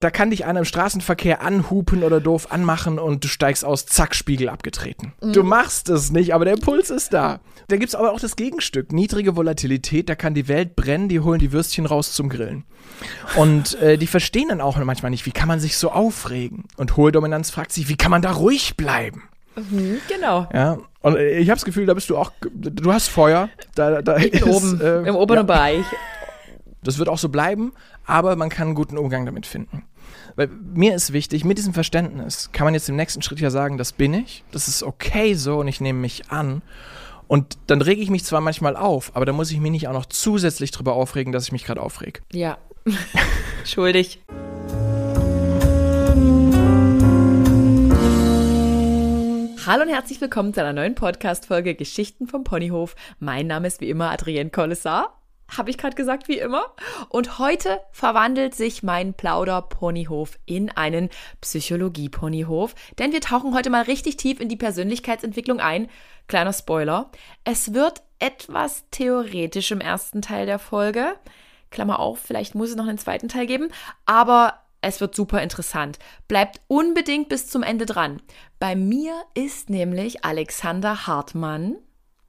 Da kann dich einer im Straßenverkehr anhupen oder doof anmachen und du steigst aus, zack, Spiegel abgetreten. Mhm. Du machst es nicht, aber der Impuls ist da. Da gibt es aber auch das Gegenstück. Niedrige Volatilität, da kann die Welt brennen, die holen die Würstchen raus zum Grillen. Und äh, die verstehen dann auch manchmal nicht, wie kann man sich so aufregen? Und hohe Dominanz fragt sich, wie kann man da ruhig bleiben? Mhm, genau. Ja, und ich habe das Gefühl, da bist du auch, du hast Feuer. Da, da ist, oben, äh, im oberen ja. Bereich. Das wird auch so bleiben, aber man kann einen guten Umgang damit finden. Weil mir ist wichtig, mit diesem Verständnis kann man jetzt im nächsten Schritt ja sagen, das bin ich, das ist okay so und ich nehme mich an. Und dann rege ich mich zwar manchmal auf, aber da muss ich mich nicht auch noch zusätzlich drüber aufregen, dass ich mich gerade aufreg. Ja, schuldig. Hallo und herzlich willkommen zu einer neuen Podcast-Folge Geschichten vom Ponyhof. Mein Name ist wie immer Adrienne Collessar habe ich gerade gesagt, wie immer. Und heute verwandelt sich mein Plauder-Ponyhof in einen Psychologie-Ponyhof, denn wir tauchen heute mal richtig tief in die Persönlichkeitsentwicklung ein. Kleiner Spoiler. Es wird etwas theoretisch im ersten Teil der Folge. Klammer auf, vielleicht muss es noch einen zweiten Teil geben, aber es wird super interessant. Bleibt unbedingt bis zum Ende dran. Bei mir ist nämlich Alexander Hartmann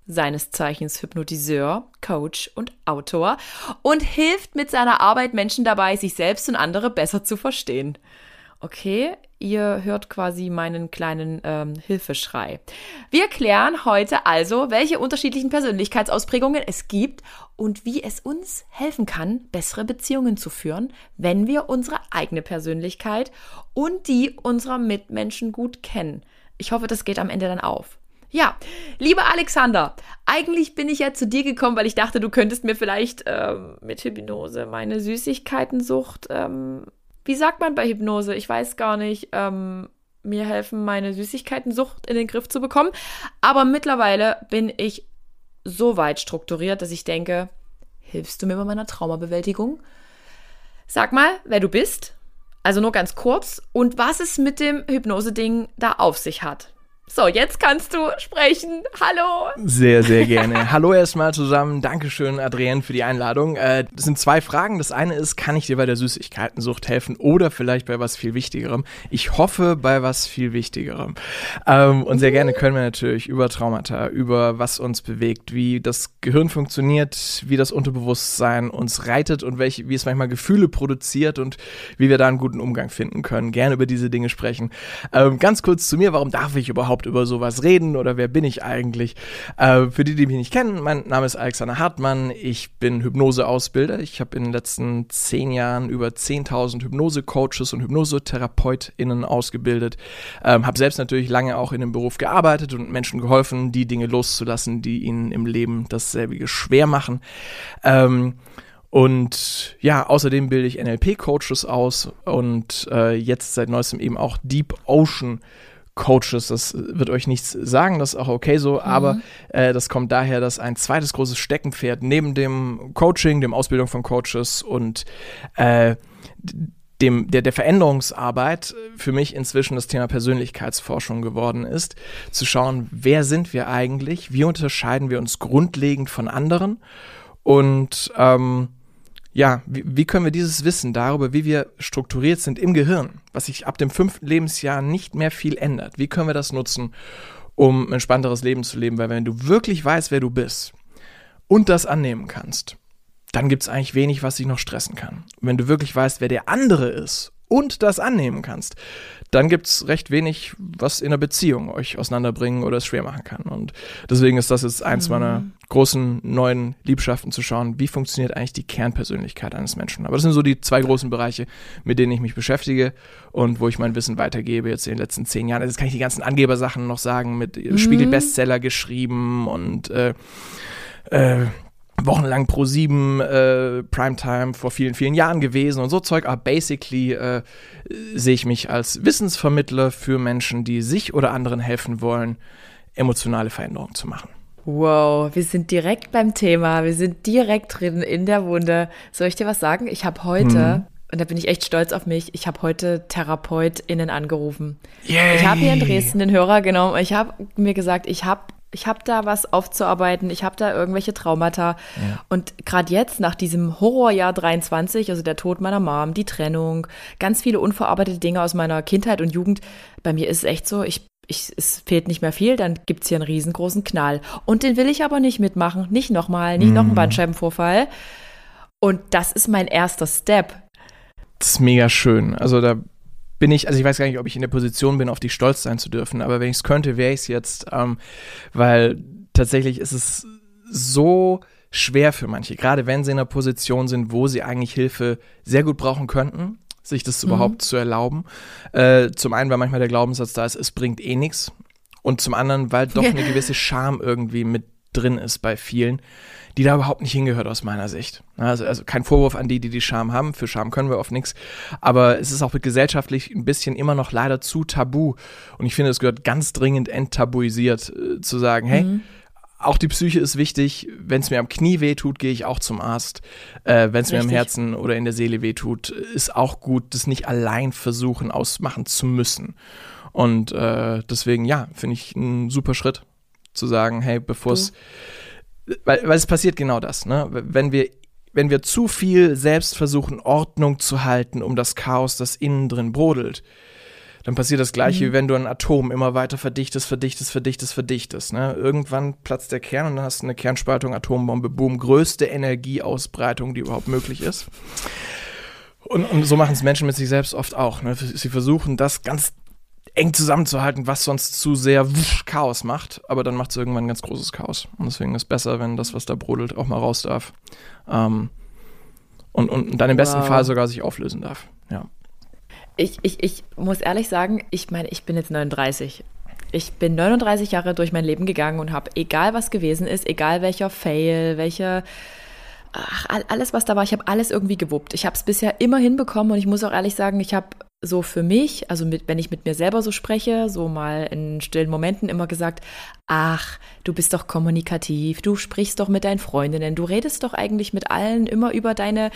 seines Zeichens Hypnotiseur, Coach und Autor und hilft mit seiner Arbeit Menschen dabei, sich selbst und andere besser zu verstehen. Okay, ihr hört quasi meinen kleinen ähm, Hilfeschrei. Wir klären heute also, welche unterschiedlichen Persönlichkeitsausprägungen es gibt und wie es uns helfen kann, bessere Beziehungen zu führen, wenn wir unsere eigene Persönlichkeit und die unserer Mitmenschen gut kennen. Ich hoffe, das geht am Ende dann auf. Ja, lieber Alexander, eigentlich bin ich ja zu dir gekommen, weil ich dachte, du könntest mir vielleicht ähm, mit Hypnose meine Süßigkeitensucht, ähm, wie sagt man bei Hypnose? Ich weiß gar nicht, ähm, mir helfen, meine Süßigkeitensucht in den Griff zu bekommen. Aber mittlerweile bin ich so weit strukturiert, dass ich denke, hilfst du mir bei meiner Traumabewältigung? Sag mal, wer du bist. Also nur ganz kurz. Und was es mit dem Hypnose-Ding da auf sich hat. So, jetzt kannst du sprechen. Hallo. Sehr, sehr gerne. Hallo erstmal zusammen. Dankeschön, Adrienne, für die Einladung. Äh, das sind zwei Fragen. Das eine ist, kann ich dir bei der Süßigkeitensucht helfen oder vielleicht bei was viel Wichtigerem? Ich hoffe, bei was viel Wichtigerem. Ähm, und sehr gerne können wir natürlich über Traumata, über was uns bewegt, wie das Gehirn funktioniert, wie das Unterbewusstsein uns reitet und welche, wie es manchmal Gefühle produziert und wie wir da einen guten Umgang finden können. Gerne über diese Dinge sprechen. Ähm, ganz kurz zu mir. Warum darf ich überhaupt überhaupt über sowas reden oder wer bin ich eigentlich? Äh, für die, die mich nicht kennen, mein Name ist Alexander Hartmann. Ich bin Hypnoseausbilder. Ich habe in den letzten zehn Jahren über 10.000 Hypnose-Coaches und HypnosetherapeutInnen ausgebildet. Ähm, habe selbst natürlich lange auch in dem Beruf gearbeitet und Menschen geholfen, die Dinge loszulassen, die ihnen im Leben dasselbe schwer machen. Ähm, und ja, außerdem bilde ich NLP-Coaches aus und äh, jetzt seit neuestem eben auch Deep Ocean Coaches. Das wird euch nichts sagen, das ist auch okay so, mhm. aber äh, das kommt daher, dass ein zweites großes Steckenpferd neben dem Coaching, dem Ausbildung von Coaches und äh, dem, der, der Veränderungsarbeit für mich inzwischen das Thema Persönlichkeitsforschung geworden ist, zu schauen, wer sind wir eigentlich, wie unterscheiden wir uns grundlegend von anderen und ähm, ja, wie, wie, können wir dieses Wissen darüber, wie wir strukturiert sind im Gehirn, was sich ab dem fünften Lebensjahr nicht mehr viel ändert, wie können wir das nutzen, um ein entspannteres Leben zu leben? Weil wenn du wirklich weißt, wer du bist und das annehmen kannst, dann gibt es eigentlich wenig, was dich noch stressen kann. wenn du wirklich weißt, wer der andere ist und das annehmen kannst, dann gibt es recht wenig, was in einer Beziehung euch auseinanderbringen oder es schwer machen kann. Und deswegen ist das jetzt eins mhm. meiner großen neuen Liebschaften zu schauen, wie funktioniert eigentlich die Kernpersönlichkeit eines Menschen. Aber das sind so die zwei großen Bereiche, mit denen ich mich beschäftige und wo ich mein Wissen weitergebe jetzt in den letzten zehn Jahren. Jetzt kann ich die ganzen Angebersachen noch sagen, mit mhm. Spiegel-Bestseller geschrieben und äh, äh, wochenlang pro sieben äh, Primetime vor vielen, vielen Jahren gewesen und so Zeug. Aber basically äh, sehe ich mich als Wissensvermittler für Menschen, die sich oder anderen helfen wollen, emotionale Veränderungen zu machen. Wow, wir sind direkt beim Thema, wir sind direkt drin in der Wunde. Soll ich dir was sagen? Ich habe heute, hm. und da bin ich echt stolz auf mich, ich habe heute TherapeutInnen angerufen. Yay. Ich habe hier in Dresden den Hörer genommen. Ich habe mir gesagt, ich habe Ich habe da was aufzuarbeiten, ich habe da irgendwelche Traumata. Ja. Und gerade jetzt, nach diesem Horrorjahr 23, also der Tod meiner Mom, die Trennung, ganz viele unverarbeitete Dinge aus meiner Kindheit und Jugend, bei mir ist es echt so, ich, ich, es fehlt nicht mehr viel, dann gibt es hier einen riesengroßen Knall. Und den will ich aber nicht mitmachen, nicht nochmal, nicht mhm. noch einen Bandscheibenvorfall. Und das ist mein erster Step. Das ist mega schön. Also da bin ich, also ich weiß gar nicht, ob ich in der Position bin, auf dich stolz sein zu dürfen, aber wenn ich es könnte, wäre ich es jetzt, ähm, weil tatsächlich ist es so schwer für manche, gerade wenn sie in einer Position sind, wo sie eigentlich Hilfe sehr gut brauchen könnten, sich das mhm. überhaupt zu erlauben. Äh, zum einen, weil manchmal der Glaubenssatz da ist, es bringt eh nichts. Und zum anderen, weil doch eine gewisse Scham irgendwie mit drin ist bei vielen die da überhaupt nicht hingehört aus meiner Sicht. Also, also kein Vorwurf an die, die die Scham haben. Für Scham können wir oft nichts. Aber es ist auch gesellschaftlich ein bisschen immer noch leider zu tabu. Und ich finde, es gehört ganz dringend enttabuisiert äh, zu sagen, hey, mhm. Auch die Psyche ist wichtig. Wenn es mir am Knie wehtut, gehe ich auch zum Arzt. Äh, Wenn es mir am Herzen oder in der Seele wehtut, ist auch gut, das nicht allein versuchen ausmachen zu müssen. Und äh, deswegen, ja, finde ich einen super Schritt zu sagen, hey, bevor es weil, weil es passiert genau das, ne? Wenn wir wenn wir zu viel selbst versuchen, Ordnung zu halten um das Chaos, das innen drin brodelt, dann passiert das Gleiche, mhm. wie wenn du ein Atom immer weiter verdichtest, verdichtest, verdichtest, verdichtest. Ne? Irgendwann platzt der Kern und dann hast du eine Kernspaltung, Atombombe, boom, größte Energieausbreitung, die überhaupt möglich ist. Und, und so machen es Menschen mit sich selbst oft auch. Ne? Sie versuchen, das ganz eng zusammenzuhalten, was sonst zu sehr wusch, Chaos macht. Aber dann macht es irgendwann ein ganz großes Chaos. Und deswegen ist es besser, wenn das, was da brodelt, auch mal raus darf. Ähm, und, und dann im besten wow. Fall sogar sich auflösen darf. Ja. Ich, ich, ich muss ehrlich sagen, ich meine, ich bin jetzt 39. Ich bin 39 Jahre durch mein Leben gegangen und habe, egal was gewesen ist, egal welcher Fail, welche ach, alles, was da war, ich habe alles irgendwie gewuppt. Ich habe es bisher immer hinbekommen und ich muss auch ehrlich sagen, ich habe so für mich, also mit, wenn ich mit mir selber so spreche, so mal in stillen Momenten immer gesagt, ach, du bist doch kommunikativ, du sprichst doch mit deinen Freundinnen, du redest doch eigentlich mit allen immer über deine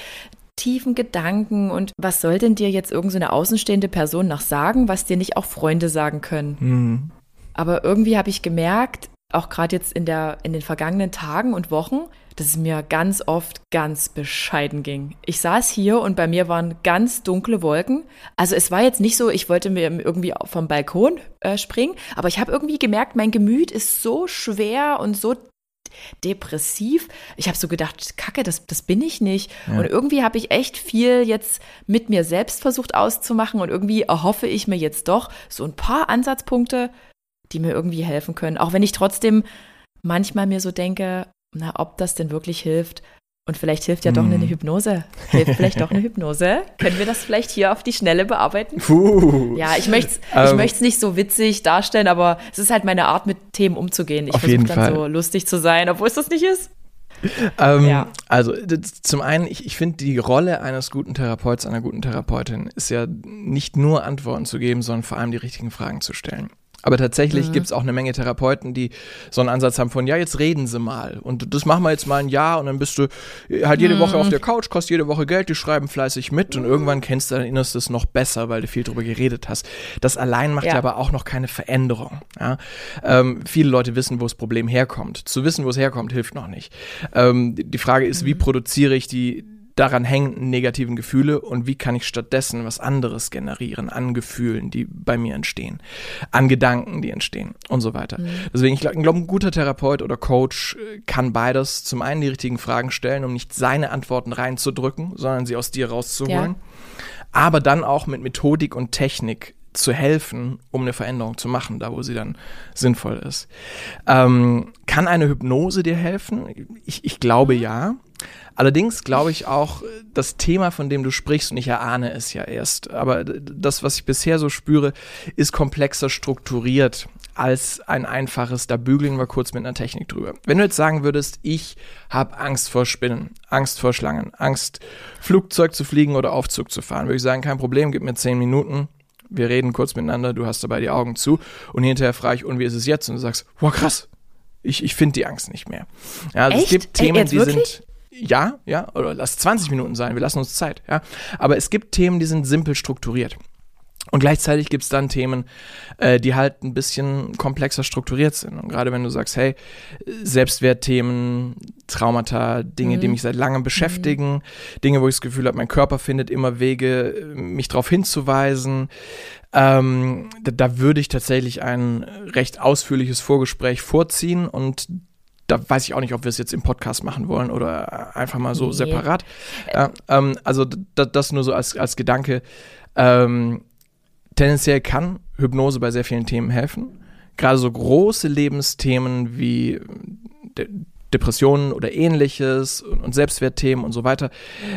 tiefen Gedanken und was soll denn dir jetzt irgendeine so außenstehende Person noch sagen, was dir nicht auch Freunde sagen können? Mhm. Aber irgendwie habe ich gemerkt, auch gerade jetzt in, der, in den vergangenen Tagen und Wochen, dass es mir ganz oft ganz bescheiden ging. Ich saß hier und bei mir waren ganz dunkle Wolken. Also es war jetzt nicht so, ich wollte mir irgendwie vom Balkon äh, springen, aber ich habe irgendwie gemerkt, mein Gemüt ist so schwer und so depressiv. Ich habe so gedacht, Kacke, das, das bin ich nicht. Ja. Und irgendwie habe ich echt viel jetzt mit mir selbst versucht auszumachen und irgendwie erhoffe ich mir jetzt doch so ein paar Ansatzpunkte, die mir irgendwie helfen können. Auch wenn ich trotzdem manchmal mir so denke, na, ob das denn wirklich hilft. Und vielleicht hilft ja doch eine hm. Hypnose. Hilft vielleicht doch eine Hypnose? Können wir das vielleicht hier auf die Schnelle bearbeiten? Puh. Ja, ich möchte es ähm, nicht so witzig darstellen, aber es ist halt meine Art, mit Themen umzugehen. Ich versuche dann Fall. so lustig zu sein, obwohl es das nicht ist. Ähm, ja. Also zum einen, ich, ich finde, die Rolle eines guten Therapeuten, einer guten Therapeutin ist ja nicht nur Antworten zu geben, sondern vor allem die richtigen Fragen zu stellen. Aber tatsächlich mhm. gibt es auch eine Menge Therapeuten, die so einen Ansatz haben von, ja, jetzt reden Sie mal. Und das machen wir jetzt mal ein Jahr und dann bist du halt jede mhm. Woche auf der Couch, kostet jede Woche Geld, die schreiben fleißig mit und mhm. irgendwann kennst du dein Innerstes noch besser, weil du viel drüber geredet hast. Das allein macht ja, ja aber auch noch keine Veränderung. Ja? Ähm, viele Leute wissen, wo das Problem herkommt. Zu wissen, wo es herkommt, hilft noch nicht. Ähm, die Frage ist, wie mhm. produziere ich die, daran hängenden negativen Gefühle und wie kann ich stattdessen was anderes generieren an Gefühlen, die bei mir entstehen, an Gedanken, die entstehen und so weiter. Mhm. Deswegen, ich glaube, ein guter Therapeut oder Coach äh, kann beides. Zum einen die richtigen Fragen stellen, um nicht seine Antworten reinzudrücken, sondern sie aus dir rauszuholen. Ja. Aber dann auch mit Methodik und Technik zu helfen, um eine Veränderung zu machen, da wo sie dann sinnvoll ist. Ähm, kann eine Hypnose dir helfen? Ich, ich glaube mhm. ja. Allerdings glaube ich auch, das Thema, von dem du sprichst, und ich erahne es ja erst, aber das, was ich bisher so spüre, ist komplexer strukturiert als ein einfaches, da bügeln wir kurz mit einer Technik drüber. Wenn du jetzt sagen würdest, ich habe Angst vor Spinnen, Angst vor Schlangen, Angst, Flugzeug zu fliegen oder Aufzug zu fahren, würde ich sagen, kein Problem, gib mir zehn Minuten, wir reden kurz miteinander, du hast dabei die Augen zu und hinterher frage ich, und wie ist es jetzt? Und du sagst, wow, krass, ich, ich finde die Angst nicht mehr. Ja, also es gibt Themen, Ey, die wirklich? sind ja, ja, oder lass 20 Minuten sein, wir lassen uns Zeit, ja. Aber es gibt Themen, die sind simpel strukturiert. Und gleichzeitig gibt es dann Themen, äh, die halt ein bisschen komplexer strukturiert sind. Und gerade wenn du sagst, hey, Selbstwertthemen, Traumata, Dinge, mhm. die mich seit langem beschäftigen, mhm. Dinge, wo ich das Gefühl habe, mein Körper findet immer Wege, mich darauf hinzuweisen, ähm, da, da würde ich tatsächlich ein recht ausführliches Vorgespräch vorziehen und da weiß ich auch nicht, ob wir es jetzt im Podcast machen wollen oder einfach mal so nee. separat. Ja, ähm, also das nur so als, als Gedanke. Ähm, tendenziell kann Hypnose bei sehr vielen Themen helfen. Gerade so große Lebensthemen wie De Depressionen oder ähnliches und Selbstwertthemen und so weiter,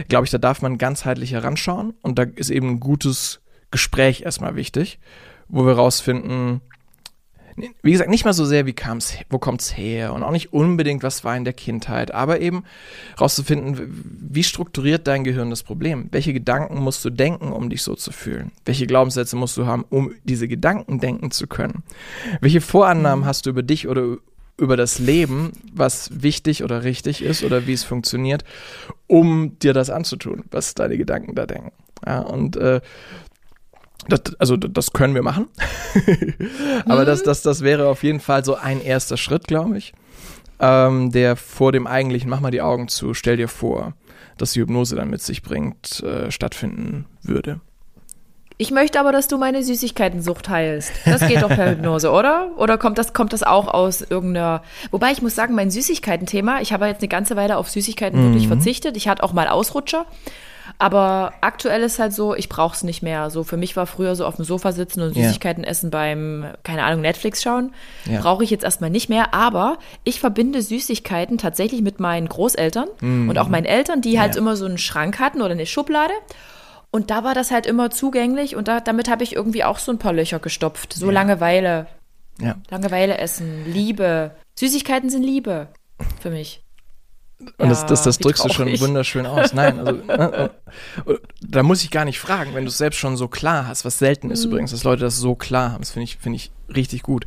glaube ich, da darf man ganzheitlich heranschauen und da ist eben ein gutes Gespräch erstmal wichtig, wo wir rausfinden, wie gesagt, nicht mal so sehr, wie kam's, wo kommt's her und auch nicht unbedingt, was war in der Kindheit, aber eben rauszufinden, wie strukturiert dein Gehirn das Problem? Welche Gedanken musst du denken, um dich so zu fühlen? Welche Glaubenssätze musst du haben, um diese Gedanken denken zu können? Welche Vorannahmen hast du über dich oder über das Leben, was wichtig oder richtig ist oder wie es funktioniert, um dir das anzutun, was deine Gedanken da denken? Ja, und äh, das, also das können wir machen. Aber mhm. das, das, das wäre auf jeden Fall so ein erster Schritt, glaube ich. Ähm, der vor dem eigentlichen, mach mal die Augen zu, stell dir vor, dass die Hypnose dann mit sich bringt, äh, stattfinden würde. Ich möchte aber, dass du meine Süßigkeitensucht heilst. Das geht doch per Hypnose, oder? Oder kommt das, kommt das auch aus irgendeiner. Wobei ich muss sagen, mein Süßigkeitenthema, ich habe jetzt eine ganze Weile auf Süßigkeiten mhm. wirklich verzichtet. Ich hatte auch mal Ausrutscher. Aber aktuell ist halt so, ich brauche es nicht mehr. So für mich war früher so auf dem Sofa sitzen und Süßigkeiten ja. essen beim, keine Ahnung, Netflix schauen. Ja. Brauche ich jetzt erstmal nicht mehr. Aber ich verbinde Süßigkeiten tatsächlich mit meinen Großeltern mhm. und auch meinen Eltern, die halt ja. immer so einen Schrank hatten oder eine Schublade. Und da war das halt immer zugänglich und da, damit habe ich irgendwie auch so ein paar Löcher gestopft. So Langeweile. Ja. Langeweile essen, Liebe. Süßigkeiten sind Liebe für mich. Und ja, das, das, das drückst du schon wunderschön aus. Nein, also ne, da muss ich gar nicht fragen, wenn du es selbst schon so klar hast, was selten ist mhm. übrigens, dass Leute das so klar haben. Das finde ich, finde ich richtig gut.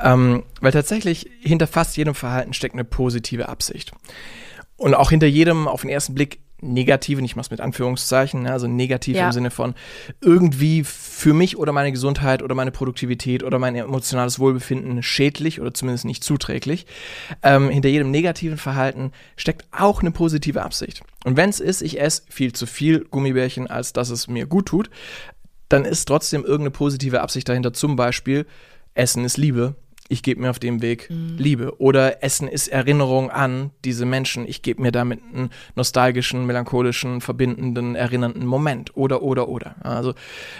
Ähm, weil tatsächlich hinter fast jedem Verhalten steckt eine positive Absicht. Und auch hinter jedem auf den ersten Blick negativen, ich mache es mit Anführungszeichen, ne, also negativ ja. im Sinne von irgendwie für mich oder meine Gesundheit oder meine Produktivität oder mein emotionales Wohlbefinden schädlich oder zumindest nicht zuträglich. Ähm, hinter jedem negativen Verhalten steckt auch eine positive Absicht. Und wenn es ist, ich esse viel zu viel Gummibärchen, als dass es mir gut tut, dann ist trotzdem irgendeine positive Absicht dahinter. Zum Beispiel, Essen ist Liebe ich gebe mir auf dem Weg mhm. Liebe. Oder Essen ist Erinnerung an diese Menschen. Ich gebe mir damit einen nostalgischen, melancholischen, verbindenden, erinnernden Moment. Oder, oder, oder. Also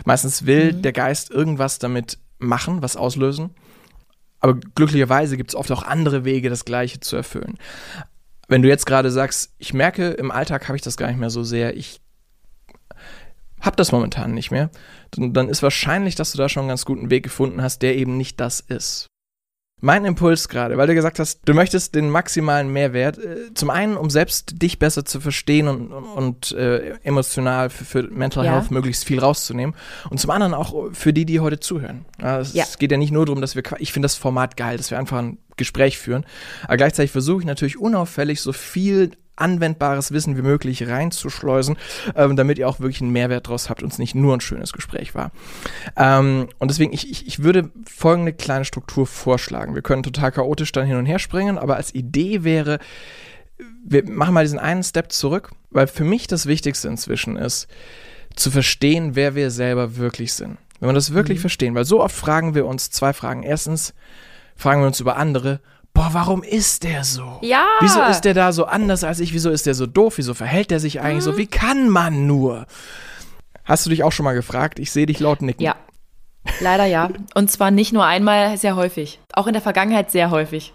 meistens will mhm. der Geist irgendwas damit machen, was auslösen. Aber glücklicherweise gibt es oft auch andere Wege, das Gleiche zu erfüllen. Wenn du jetzt gerade sagst, ich merke, im Alltag habe ich das gar nicht mehr so sehr, ich habe das momentan nicht mehr, dann ist wahrscheinlich, dass du da schon einen ganz guten Weg gefunden hast, der eben nicht das ist. Mein Impuls gerade, weil du gesagt hast, du möchtest den maximalen Mehrwert, äh, zum einen, um selbst dich besser zu verstehen und, und äh, emotional für, für Mental ja. Health möglichst viel rauszunehmen und zum anderen auch für die, die heute zuhören. Ja, es ja. geht ja nicht nur darum, dass wir, ich finde das Format geil, dass wir einfach ein Gespräch führen, aber gleichzeitig versuche ich natürlich unauffällig so viel anwendbares Wissen wie möglich reinzuschleusen, ähm, damit ihr auch wirklich einen Mehrwert draus habt und es nicht nur ein schönes Gespräch war. Ähm, und deswegen, ich, ich, ich würde folgende kleine Struktur vorschlagen. Wir können total chaotisch dann hin und her springen, aber als Idee wäre, wir machen mal diesen einen Step zurück, weil für mich das Wichtigste inzwischen ist, zu verstehen, wer wir selber wirklich sind. Wenn wir das wirklich mhm. verstehen, weil so oft fragen wir uns zwei Fragen. Erstens fragen wir uns über andere boah, warum ist der so? Ja. Wieso ist der da so anders als ich? Wieso ist der so doof? Wieso verhält der sich eigentlich mhm. so? Wie kann man nur? Hast du dich auch schon mal gefragt? Ich sehe dich laut nicken. Ja. Leider ja. Und zwar nicht nur einmal, sehr häufig. Auch in der Vergangenheit sehr häufig.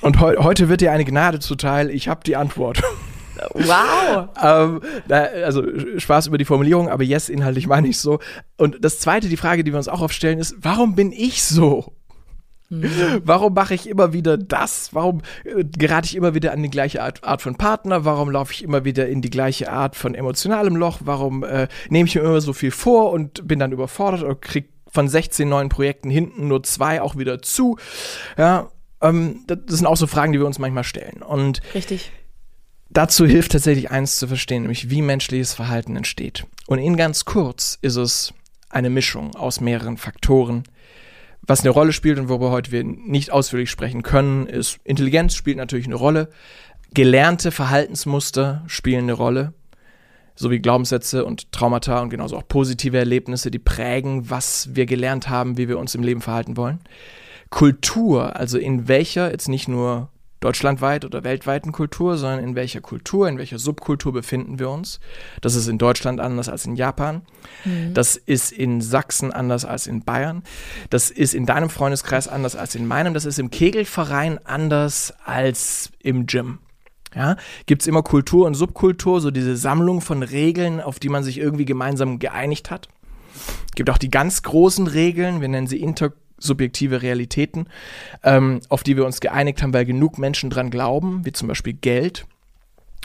Und he heute wird dir eine Gnade zuteil. Ich habe die Antwort. Wow. ähm, also Spaß über die Formulierung, aber yes, inhaltlich meine ich so. Und das zweite, die Frage, die wir uns auch oft stellen, ist, warum bin ich so? Mhm. Warum mache ich immer wieder das? Warum äh, gerate ich immer wieder an die gleiche Art, Art von Partner? Warum laufe ich immer wieder in die gleiche Art von emotionalem Loch? Warum äh, nehme ich mir immer so viel vor und bin dann überfordert und kriege von 16 neuen Projekten hinten nur zwei auch wieder zu? Ja, ähm, das sind auch so Fragen, die wir uns manchmal stellen. Und Richtig. Dazu hilft tatsächlich eins zu verstehen, nämlich wie menschliches Verhalten entsteht. Und in ganz kurz ist es eine Mischung aus mehreren Faktoren. Was eine Rolle spielt und worüber heute wir nicht ausführlich sprechen können, ist Intelligenz spielt natürlich eine Rolle. Gelernte Verhaltensmuster spielen eine Rolle, sowie Glaubenssätze und Traumata und genauso auch positive Erlebnisse, die prägen, was wir gelernt haben, wie wir uns im Leben verhalten wollen. Kultur, also in welcher, jetzt nicht nur deutschlandweit oder weltweiten Kultur, sondern in welcher Kultur, in welcher Subkultur befinden wir uns. Das ist in Deutschland anders als in Japan. Mhm. Das ist in Sachsen anders als in Bayern. Das ist in deinem Freundeskreis anders als in meinem. Das ist im Kegelverein anders als im Gym. Ja, gibt es immer Kultur und Subkultur, so diese Sammlung von Regeln, auf die man sich irgendwie gemeinsam geeinigt hat. Gibt auch die ganz großen Regeln, wir nennen sie inter subjektive Realitäten, ähm, auf die wir uns geeinigt haben, weil genug Menschen dran glauben, wie zum Beispiel Geld.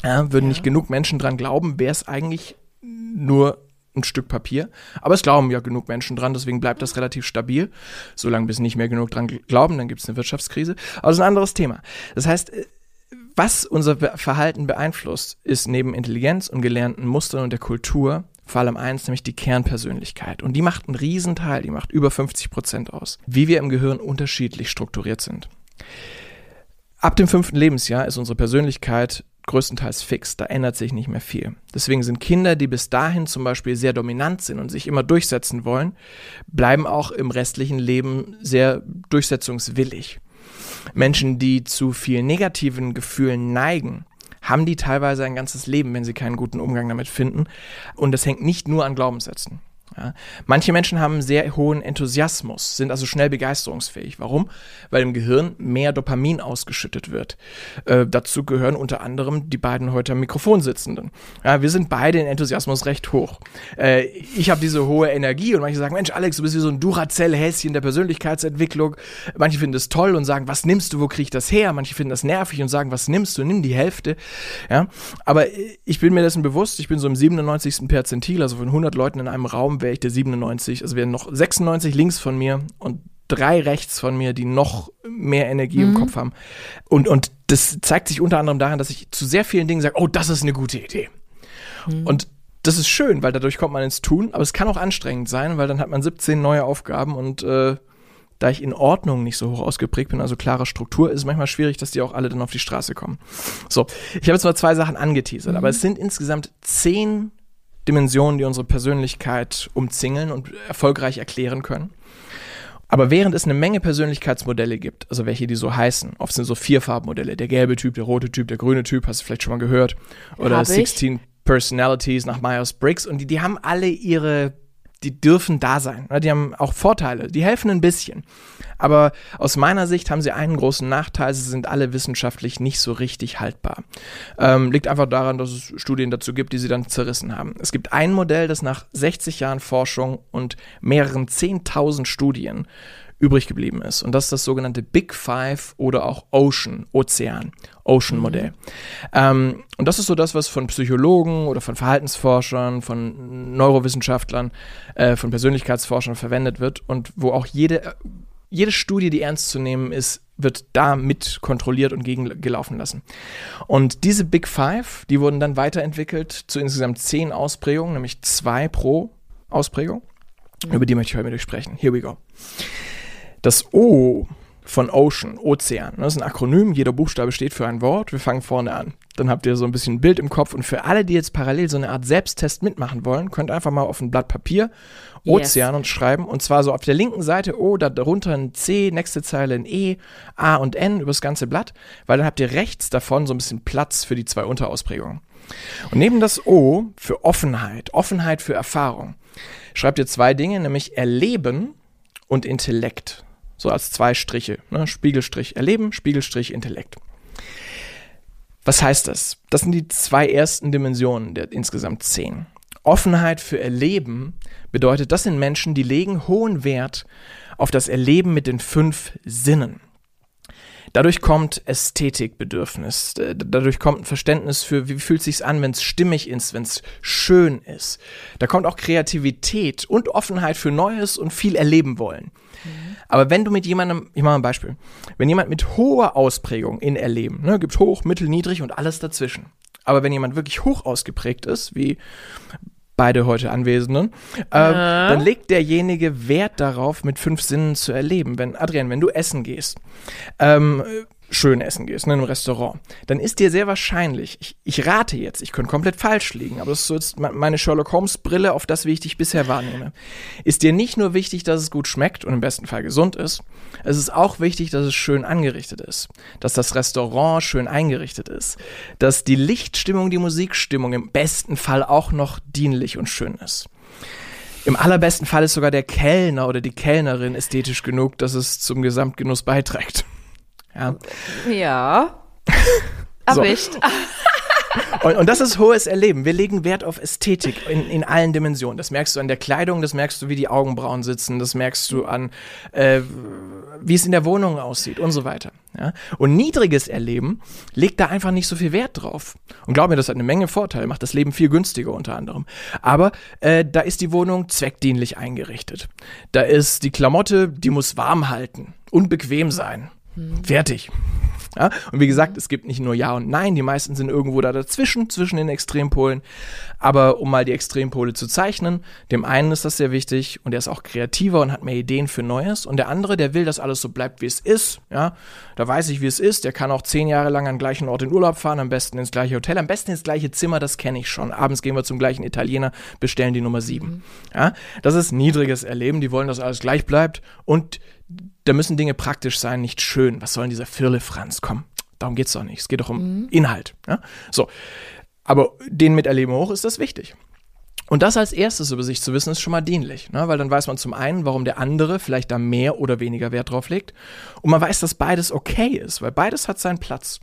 Ja, würden ja. nicht genug Menschen dran glauben, wäre es eigentlich nur ein Stück Papier. Aber es glauben ja genug Menschen dran, deswegen bleibt das relativ stabil. Solange bis nicht mehr genug dran glauben, dann gibt es eine Wirtschaftskrise. Aber das ist ein anderes Thema. Das heißt, äh, was unser Verhalten beeinflusst, ist neben Intelligenz und gelernten Mustern und der Kultur vor allem eins, nämlich die Kernpersönlichkeit. Und die macht einen Riesenteil, die macht über 50 Prozent aus, wie wir im Gehirn unterschiedlich strukturiert sind. Ab dem fünften Lebensjahr ist unsere Persönlichkeit größtenteils fix, da ändert sich nicht mehr viel. Deswegen sind Kinder, die bis dahin zum Beispiel sehr dominant sind und sich immer durchsetzen wollen, bleiben auch im restlichen Leben sehr durchsetzungswillig. Menschen, die zu viel negativen Gefühlen neigen, haben die teilweise ein ganzes Leben, wenn sie keinen guten Umgang damit finden. Und das hängt nicht nur an Glaubenssätzen. Ja. Manche Menschen haben sehr hohen Enthusiasmus, sind also schnell begeisterungsfähig. Warum? Weil im Gehirn mehr Dopamin ausgeschüttet wird. Äh, dazu gehören unter anderem die beiden heute am Mikrofon sitzenden. Ja, wir sind beide in Enthusiasmus recht hoch. Äh, ich habe diese hohe Energie und manche sagen, Mensch, Alex, du bist wie so ein Duracell-Häschen der Persönlichkeitsentwicklung. Manche finden es toll und sagen, was nimmst du, wo krieg ich das her? Manche finden das nervig und sagen, was nimmst du, nimm die Hälfte. Ja, aber ich bin mir dessen bewusst, ich bin so im 97. Perzentil, also von 100 Leuten in einem Raum, wäre ich der 97, also wären noch 96 links von mir und drei rechts von mir, die noch mehr Energie mhm. im Kopf haben. Und, und das zeigt sich unter anderem daran, dass ich zu sehr vielen Dingen sage, oh, das ist eine gute Idee. Mhm. Und das ist schön, weil dadurch kommt man ins Tun, aber es kann auch anstrengend sein, weil dann hat man 17 neue Aufgaben und äh, da ich in Ordnung nicht so hoch ausgeprägt bin, also klare Struktur, ist es manchmal schwierig, dass die auch alle dann auf die Straße kommen. So, ich habe jetzt mal zwei Sachen angeteasert, mhm. aber es sind insgesamt zehn Dimensionen, die unsere Persönlichkeit umzingeln und erfolgreich erklären können. Aber während es eine Menge Persönlichkeitsmodelle gibt, also welche die so heißen, oft sind so vier Farbmodelle, der gelbe Typ, der rote Typ, der grüne Typ, hast du vielleicht schon mal gehört, oder 16 Personalities nach Myers-Briggs und die, die haben alle ihre die dürfen da sein. Die haben auch Vorteile, die helfen ein bisschen. Aber aus meiner Sicht haben sie einen großen Nachteil, sie sind alle wissenschaftlich nicht so richtig haltbar. Ähm, liegt einfach daran, dass es Studien dazu gibt, die sie dann zerrissen haben. Es gibt ein Modell, das nach 60 Jahren Forschung und mehreren 10.000 Studien übrig geblieben ist. Und das ist das sogenannte Big Five oder auch Ocean, Ozean, Ocean-Modell. Mhm. Ähm, und das ist so das, was von Psychologen oder von Verhaltensforschern, von Neurowissenschaftlern, äh, von Persönlichkeitsforschern verwendet wird und wo auch jede, jede Studie, die ernst zu nehmen ist, wird da mit kontrolliert und gegengelaufen lassen. Und diese Big Five, die wurden dann weiterentwickelt zu insgesamt zehn Ausprägungen, nämlich zwei pro Ausprägung. Mhm. Über die möchte ich heute mit euch sprechen. Here we go. Das O von Ocean, Ozean, das ist ein Akronym, jeder Buchstabe steht für ein Wort. Wir fangen vorne an. Dann habt ihr so ein bisschen ein Bild im Kopf und für alle, die jetzt parallel so eine Art Selbsttest mitmachen wollen, könnt einfach mal auf ein Blatt Papier Ozean yes. und schreiben und zwar so auf der linken Seite O, darunter ein C, nächste Zeile ein E, A und N über das ganze Blatt, weil dann habt ihr rechts davon so ein bisschen Platz für die zwei Unterausprägungen. Und neben das O für Offenheit, Offenheit für Erfahrung, schreibt ihr zwei Dinge, nämlich Erleben und Intellekt. So als zwei Striche. Ne? Spiegelstrich Erleben, Spiegelstrich Intellekt. Was heißt das? Das sind die zwei ersten Dimensionen der insgesamt zehn. Offenheit für Erleben bedeutet, das sind Menschen, die legen hohen Wert auf das Erleben mit den fünf Sinnen. Dadurch kommt Ästhetikbedürfnis, dadurch kommt ein Verständnis für, wie fühlt es sich an, wenn es stimmig ist, wenn es schön ist. Da kommt auch Kreativität und Offenheit für Neues und viel erleben wollen. Mhm. Aber wenn du mit jemandem, ich mache mal ein Beispiel, wenn jemand mit hoher Ausprägung in Erleben, ne, gibt hoch, mittel, niedrig und alles dazwischen. Aber wenn jemand wirklich hoch ausgeprägt ist, wie beide heute Anwesenden, äh, dann legt derjenige Wert darauf, mit fünf Sinnen zu erleben. Wenn, Adrian, wenn du essen gehst, ähm, schön essen gehst, ne, in einem Restaurant, dann ist dir sehr wahrscheinlich, ich, ich rate jetzt, ich könnte komplett falsch liegen, aber das ist so jetzt meine Sherlock Holmes Brille auf das, wie ich dich bisher wahrnehme, ist dir nicht nur wichtig, dass es gut schmeckt und im besten Fall gesund ist, es ist auch wichtig, dass es schön angerichtet ist, dass das Restaurant schön eingerichtet ist, dass die Lichtstimmung, die Musikstimmung im besten Fall auch noch dienlich und schön ist. Im allerbesten Fall ist sogar der Kellner oder die Kellnerin ästhetisch genug, dass es zum Gesamtgenuss beiträgt. Ja. Ja. Erwischt. Und, und, das ist hohes Erleben. Wir legen Wert auf Ästhetik in, in allen Dimensionen. Das merkst du an der Kleidung, das merkst du, wie die Augenbrauen sitzen, das merkst du an, äh, wie es in der Wohnung aussieht und so weiter. Ja? Und niedriges Erleben legt da einfach nicht so viel Wert drauf. Und glaub mir, das hat eine Menge Vorteile, macht das Leben viel günstiger unter anderem. Aber äh, da ist die Wohnung zweckdienlich eingerichtet. Da ist die Klamotte, die muss warm halten, unbequem sein. Fertig. Ja? Und wie gesagt, es gibt nicht nur Ja und Nein, die meisten sind irgendwo da dazwischen, zwischen den Extrempolen. Aber um mal die Extrempole zu zeichnen, dem einen ist das sehr wichtig und der ist auch kreativer und hat mehr Ideen für Neues. Und der andere, der will, dass alles so bleibt, wie es ist. Ja? Da weiß ich, wie es ist. Der kann auch zehn Jahre lang an den gleichen Ort in Urlaub fahren, am besten ins gleiche Hotel, am besten ins gleiche Zimmer, das kenne ich schon. Abends gehen wir zum gleichen Italiener, bestellen die Nummer sieben. Mhm. Ja? Das ist niedriges Erleben, die wollen, dass alles gleich bleibt und da müssen Dinge praktisch sein, nicht schön. Was soll denn dieser Firlefanz? Komm, darum geht es doch nicht. Es geht doch um mhm. Inhalt. Ja? So. Aber den mit Erleben hoch ist das wichtig. Und das als erstes über sich zu wissen, ist schon mal dienlich, ne? weil dann weiß man zum einen, warum der andere vielleicht da mehr oder weniger Wert drauf legt. Und man weiß, dass beides okay ist, weil beides hat seinen Platz.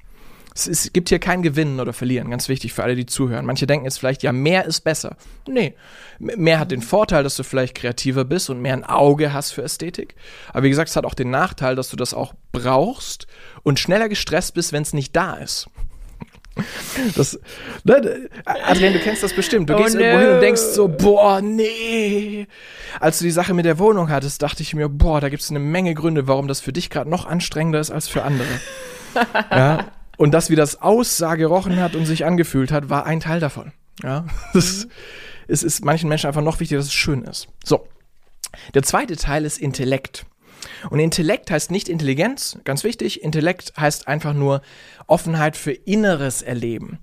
Es, ist, gibt hier kein Gewinnen oder Verlieren, ganz wichtig für alle, die zuhören. Manche denken jetzt vielleicht, ja, mehr ist besser. Nee, mehr hat den Vorteil, dass du vielleicht kreativer bist und mehr ein Auge hast für Ästhetik. Aber wie gesagt, es hat auch den Nachteil, dass du das auch brauchst und schneller gestresst bist, wenn es nicht da ist. Das, ne, Adrian, du kennst das bestimmt. Du oh gehst no. irgendwo hin und denkst so, boah, nee. Als du die Sache mit der Wohnung hattest, dachte ich mir, boah, da gibt es eine Menge Gründe, warum das für dich gerade noch anstrengender ist als für andere. ja, und das, wie das aussah, gerochen hat und sich angefühlt hat, war ein Teil davon. Ja, das, es ist manchen Menschen einfach noch wichtiger, dass es schön ist. So. Der zweite Teil ist Intellekt. Und Intellekt heißt nicht Intelligenz, ganz wichtig. Intellekt heißt einfach nur Offenheit für inneres Erleben.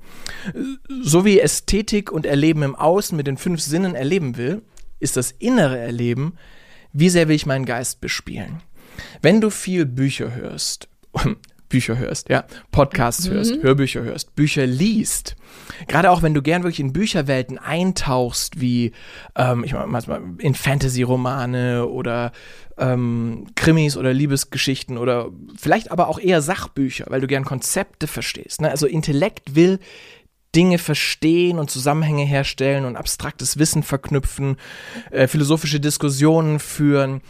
So wie Ästhetik und Erleben im Außen mit den fünf Sinnen erleben will, ist das innere Erleben, wie sehr will ich meinen Geist bespielen. Wenn du viel Bücher hörst, Bücher hörst, ja, Podcasts mhm. hörst, Hörbücher hörst, Bücher liest. Gerade auch wenn du gern wirklich in Bücherwelten eintauchst, wie ähm, ich manchmal in Fantasy-Romane oder ähm, Krimis oder Liebesgeschichten oder vielleicht aber auch eher Sachbücher, weil du gern Konzepte verstehst. Ne? Also Intellekt will Dinge verstehen und Zusammenhänge herstellen und abstraktes Wissen verknüpfen, äh, philosophische Diskussionen führen.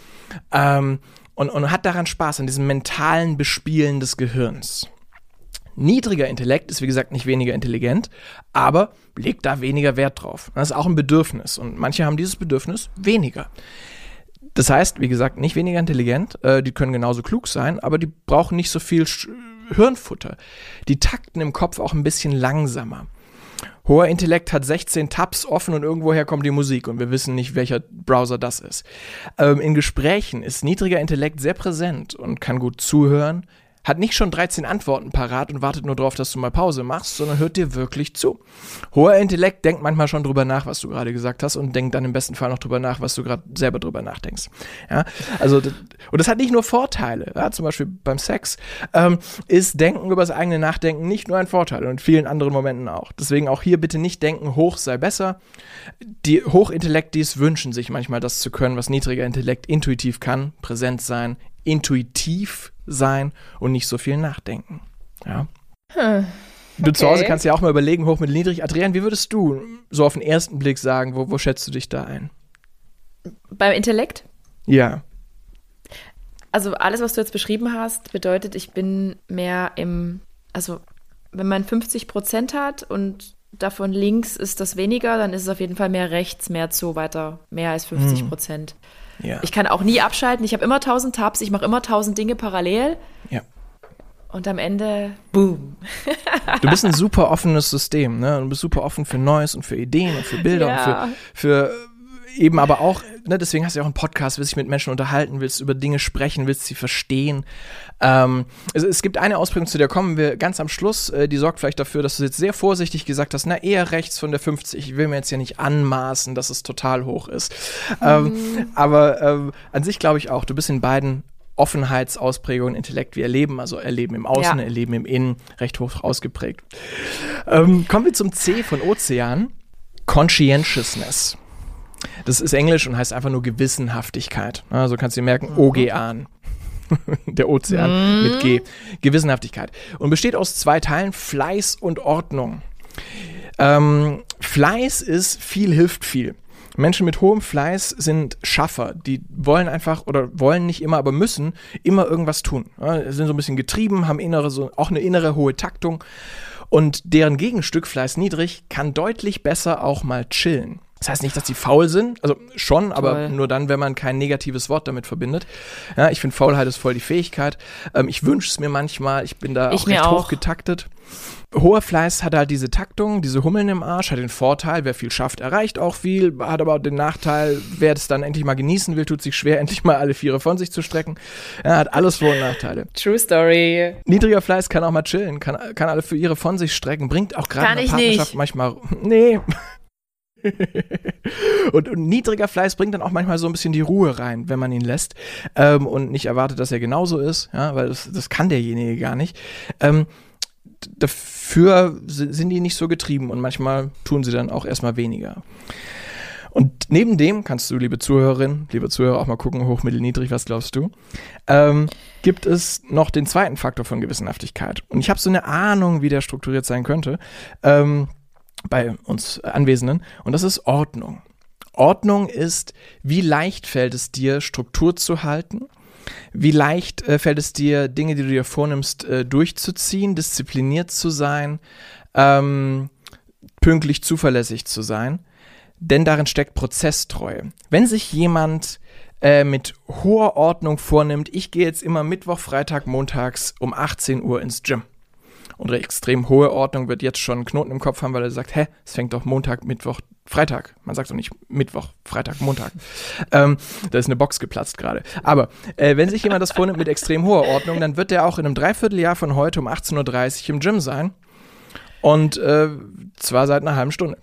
Ähm, und, und hat daran Spaß, an diesem mentalen Bespielen des Gehirns. Niedriger Intellekt ist wie gesagt nicht weniger intelligent, aber legt da weniger Wert drauf. Das ist auch ein Bedürfnis und manche haben dieses Bedürfnis weniger. Das heißt, wie gesagt, nicht weniger intelligent, äh, die können genauso klug sein, aber die brauchen nicht so viel Sch Hirnfutter. Die takten im Kopf auch ein bisschen langsamer. Hoher Intellekt hat 16 Tabs offen und irgendwoher kommt die Musik und wir wissen nicht, welcher Browser das ist. Ähm, in Gesprächen ist niedriger Intellekt sehr präsent und kann gut zuhören, hat nicht schon 13 Antworten parat und wartet nur darauf, dass du mal Pause machst, sondern hört dir wirklich zu. Hoher Intellekt denkt manchmal schon drüber nach, was du gerade gesagt hast und denkt dann im besten Fall noch drüber nach, was du gerade selber drüber nachdenkst. Ja, also und das hat nicht nur Vorteile. Ja, zum Beispiel beim Sex ähm, ist Denken über das eigene Nachdenken nicht nur ein Vorteil und in vielen anderen Momenten auch. Deswegen auch hier bitte nicht denken, hoch sei besser. Die Hochintellektis wünschen sich manchmal das zu können, was niedriger Intellekt intuitiv kann, präsent sein, intuitiv sein und nicht so viel nachdenken. Ja. Hm. Du okay. zu Hause kannst ja auch mal überlegen, hoch mit niedrig. Adrian, wie würdest du so auf den ersten Blick sagen, wo, wo schätzt du dich da ein? Beim Intellekt? Ja. Also alles, was du jetzt beschrieben hast, bedeutet, ich bin mehr im, also wenn man 50 Prozent hat und davon links ist das weniger, dann ist es auf jeden Fall mehr rechts, mehr zu weiter, mehr als 50 hm. Prozent. Hm. Ja. Ich kann auch nie abschalten. Ich habe immer tausend Tabs, ich mache immer tausend Dinge parallel. Ja. und am Ende, boom. du bist ein super offenes System, ne? Du bist super offen für Neues und für Ideen und für Bilder ja. und für, für eben aber auch, ne, deswegen hast du ja auch einen Podcast, willst dich mit Menschen unterhalten, willst über Dinge sprechen, willst sie verstehen. Ähm, es, es, gibt eine Ausprägung, zu der kommen wir ganz am Schluss, äh, die sorgt vielleicht dafür, dass du jetzt sehr vorsichtig gesagt hast, na, eher rechts von der 50. Ich will mir jetzt ja nicht anmaßen, dass es total hoch ist. Ähm, mhm. Aber ähm, an sich glaube ich auch, du bist in beiden Offenheitsausprägungen, Intellekt wie Erleben, also Erleben im Außen, ja. Erleben im Innen, recht hoch ausgeprägt. Ähm, kommen wir zum C von Ozean. Conscientiousness. Das ist Englisch und heißt einfach nur Gewissenhaftigkeit. Also kannst du dir merken, mhm. Ogean. Der Ozean mm. mit G. Gewissenhaftigkeit. Und besteht aus zwei Teilen, Fleiß und Ordnung. Ähm, Fleiß ist viel hilft viel. Menschen mit hohem Fleiß sind Schaffer. Die wollen einfach oder wollen nicht immer, aber müssen immer irgendwas tun. Ja, sind so ein bisschen getrieben, haben innere, so, auch eine innere hohe Taktung. Und deren Gegenstück, Fleiß niedrig, kann deutlich besser auch mal chillen. Das heißt nicht, dass die faul sind, also schon, aber Toll. nur dann, wenn man kein negatives Wort damit verbindet. Ja, ich finde, Faulheit ist voll die Fähigkeit. Ähm, ich wünsche es mir manchmal, ich bin da ich auch recht auch. hoch getaktet. Hoher Fleiß hat halt diese Taktung, diese Hummeln im Arsch, hat den Vorteil, wer viel schafft, erreicht auch viel, hat aber auch den Nachteil, wer es dann endlich mal genießen will, tut sich schwer, endlich mal alle Viere von sich zu strecken. Er hat alles Vor- und Nachteile. True Story. Niedriger Fleiß kann auch mal chillen, kann, kann alle Viere von sich strecken, bringt auch gerade in der Partnerschaft nicht. manchmal. Nee. und, und, niedriger Fleiß bringt dann auch manchmal so ein bisschen die Ruhe rein, wenn man ihn lässt ähm, und nicht erwartet, dass er genauso ist, ja, weil das, das kann derjenige gar nicht. Ähm, dafür sind die nicht so getrieben und manchmal tun sie dann auch erstmal weniger. Und neben dem kannst du, liebe Zuhörerin, liebe Zuhörer, auch mal gucken, hoch, mittel, niedrig, was glaubst du? Ähm, gibt es noch den zweiten Faktor von Gewissenhaftigkeit. Und ich habe so eine Ahnung, wie der strukturiert sein könnte. Ähm, bei uns Anwesenden und das ist Ordnung. Ordnung ist, wie leicht fällt es dir, Struktur zu halten? Wie leicht äh, fällt es dir, Dinge, die du dir vornimmst, äh, durchzuziehen, diszipliniert zu sein, ähm, pünktlich zuverlässig zu sein? Denn darin steckt Prozesstreue. Wenn sich jemand äh, mit hoher Ordnung vornimmt, ich gehe jetzt immer Mittwoch, Freitag, Montags um 18 Uhr ins Gym und extrem hohe Ordnung wird jetzt schon einen Knoten im Kopf haben, weil er sagt, hä, es fängt doch Montag, Mittwoch, Freitag. Man sagt doch nicht Mittwoch, Freitag, Montag. ähm, da ist eine Box geplatzt gerade. Aber äh, wenn sich jemand das vornimmt mit extrem hoher Ordnung, dann wird der auch in einem Dreivierteljahr von heute um 18.30 Uhr im Gym sein. Und äh, zwar seit einer halben Stunde.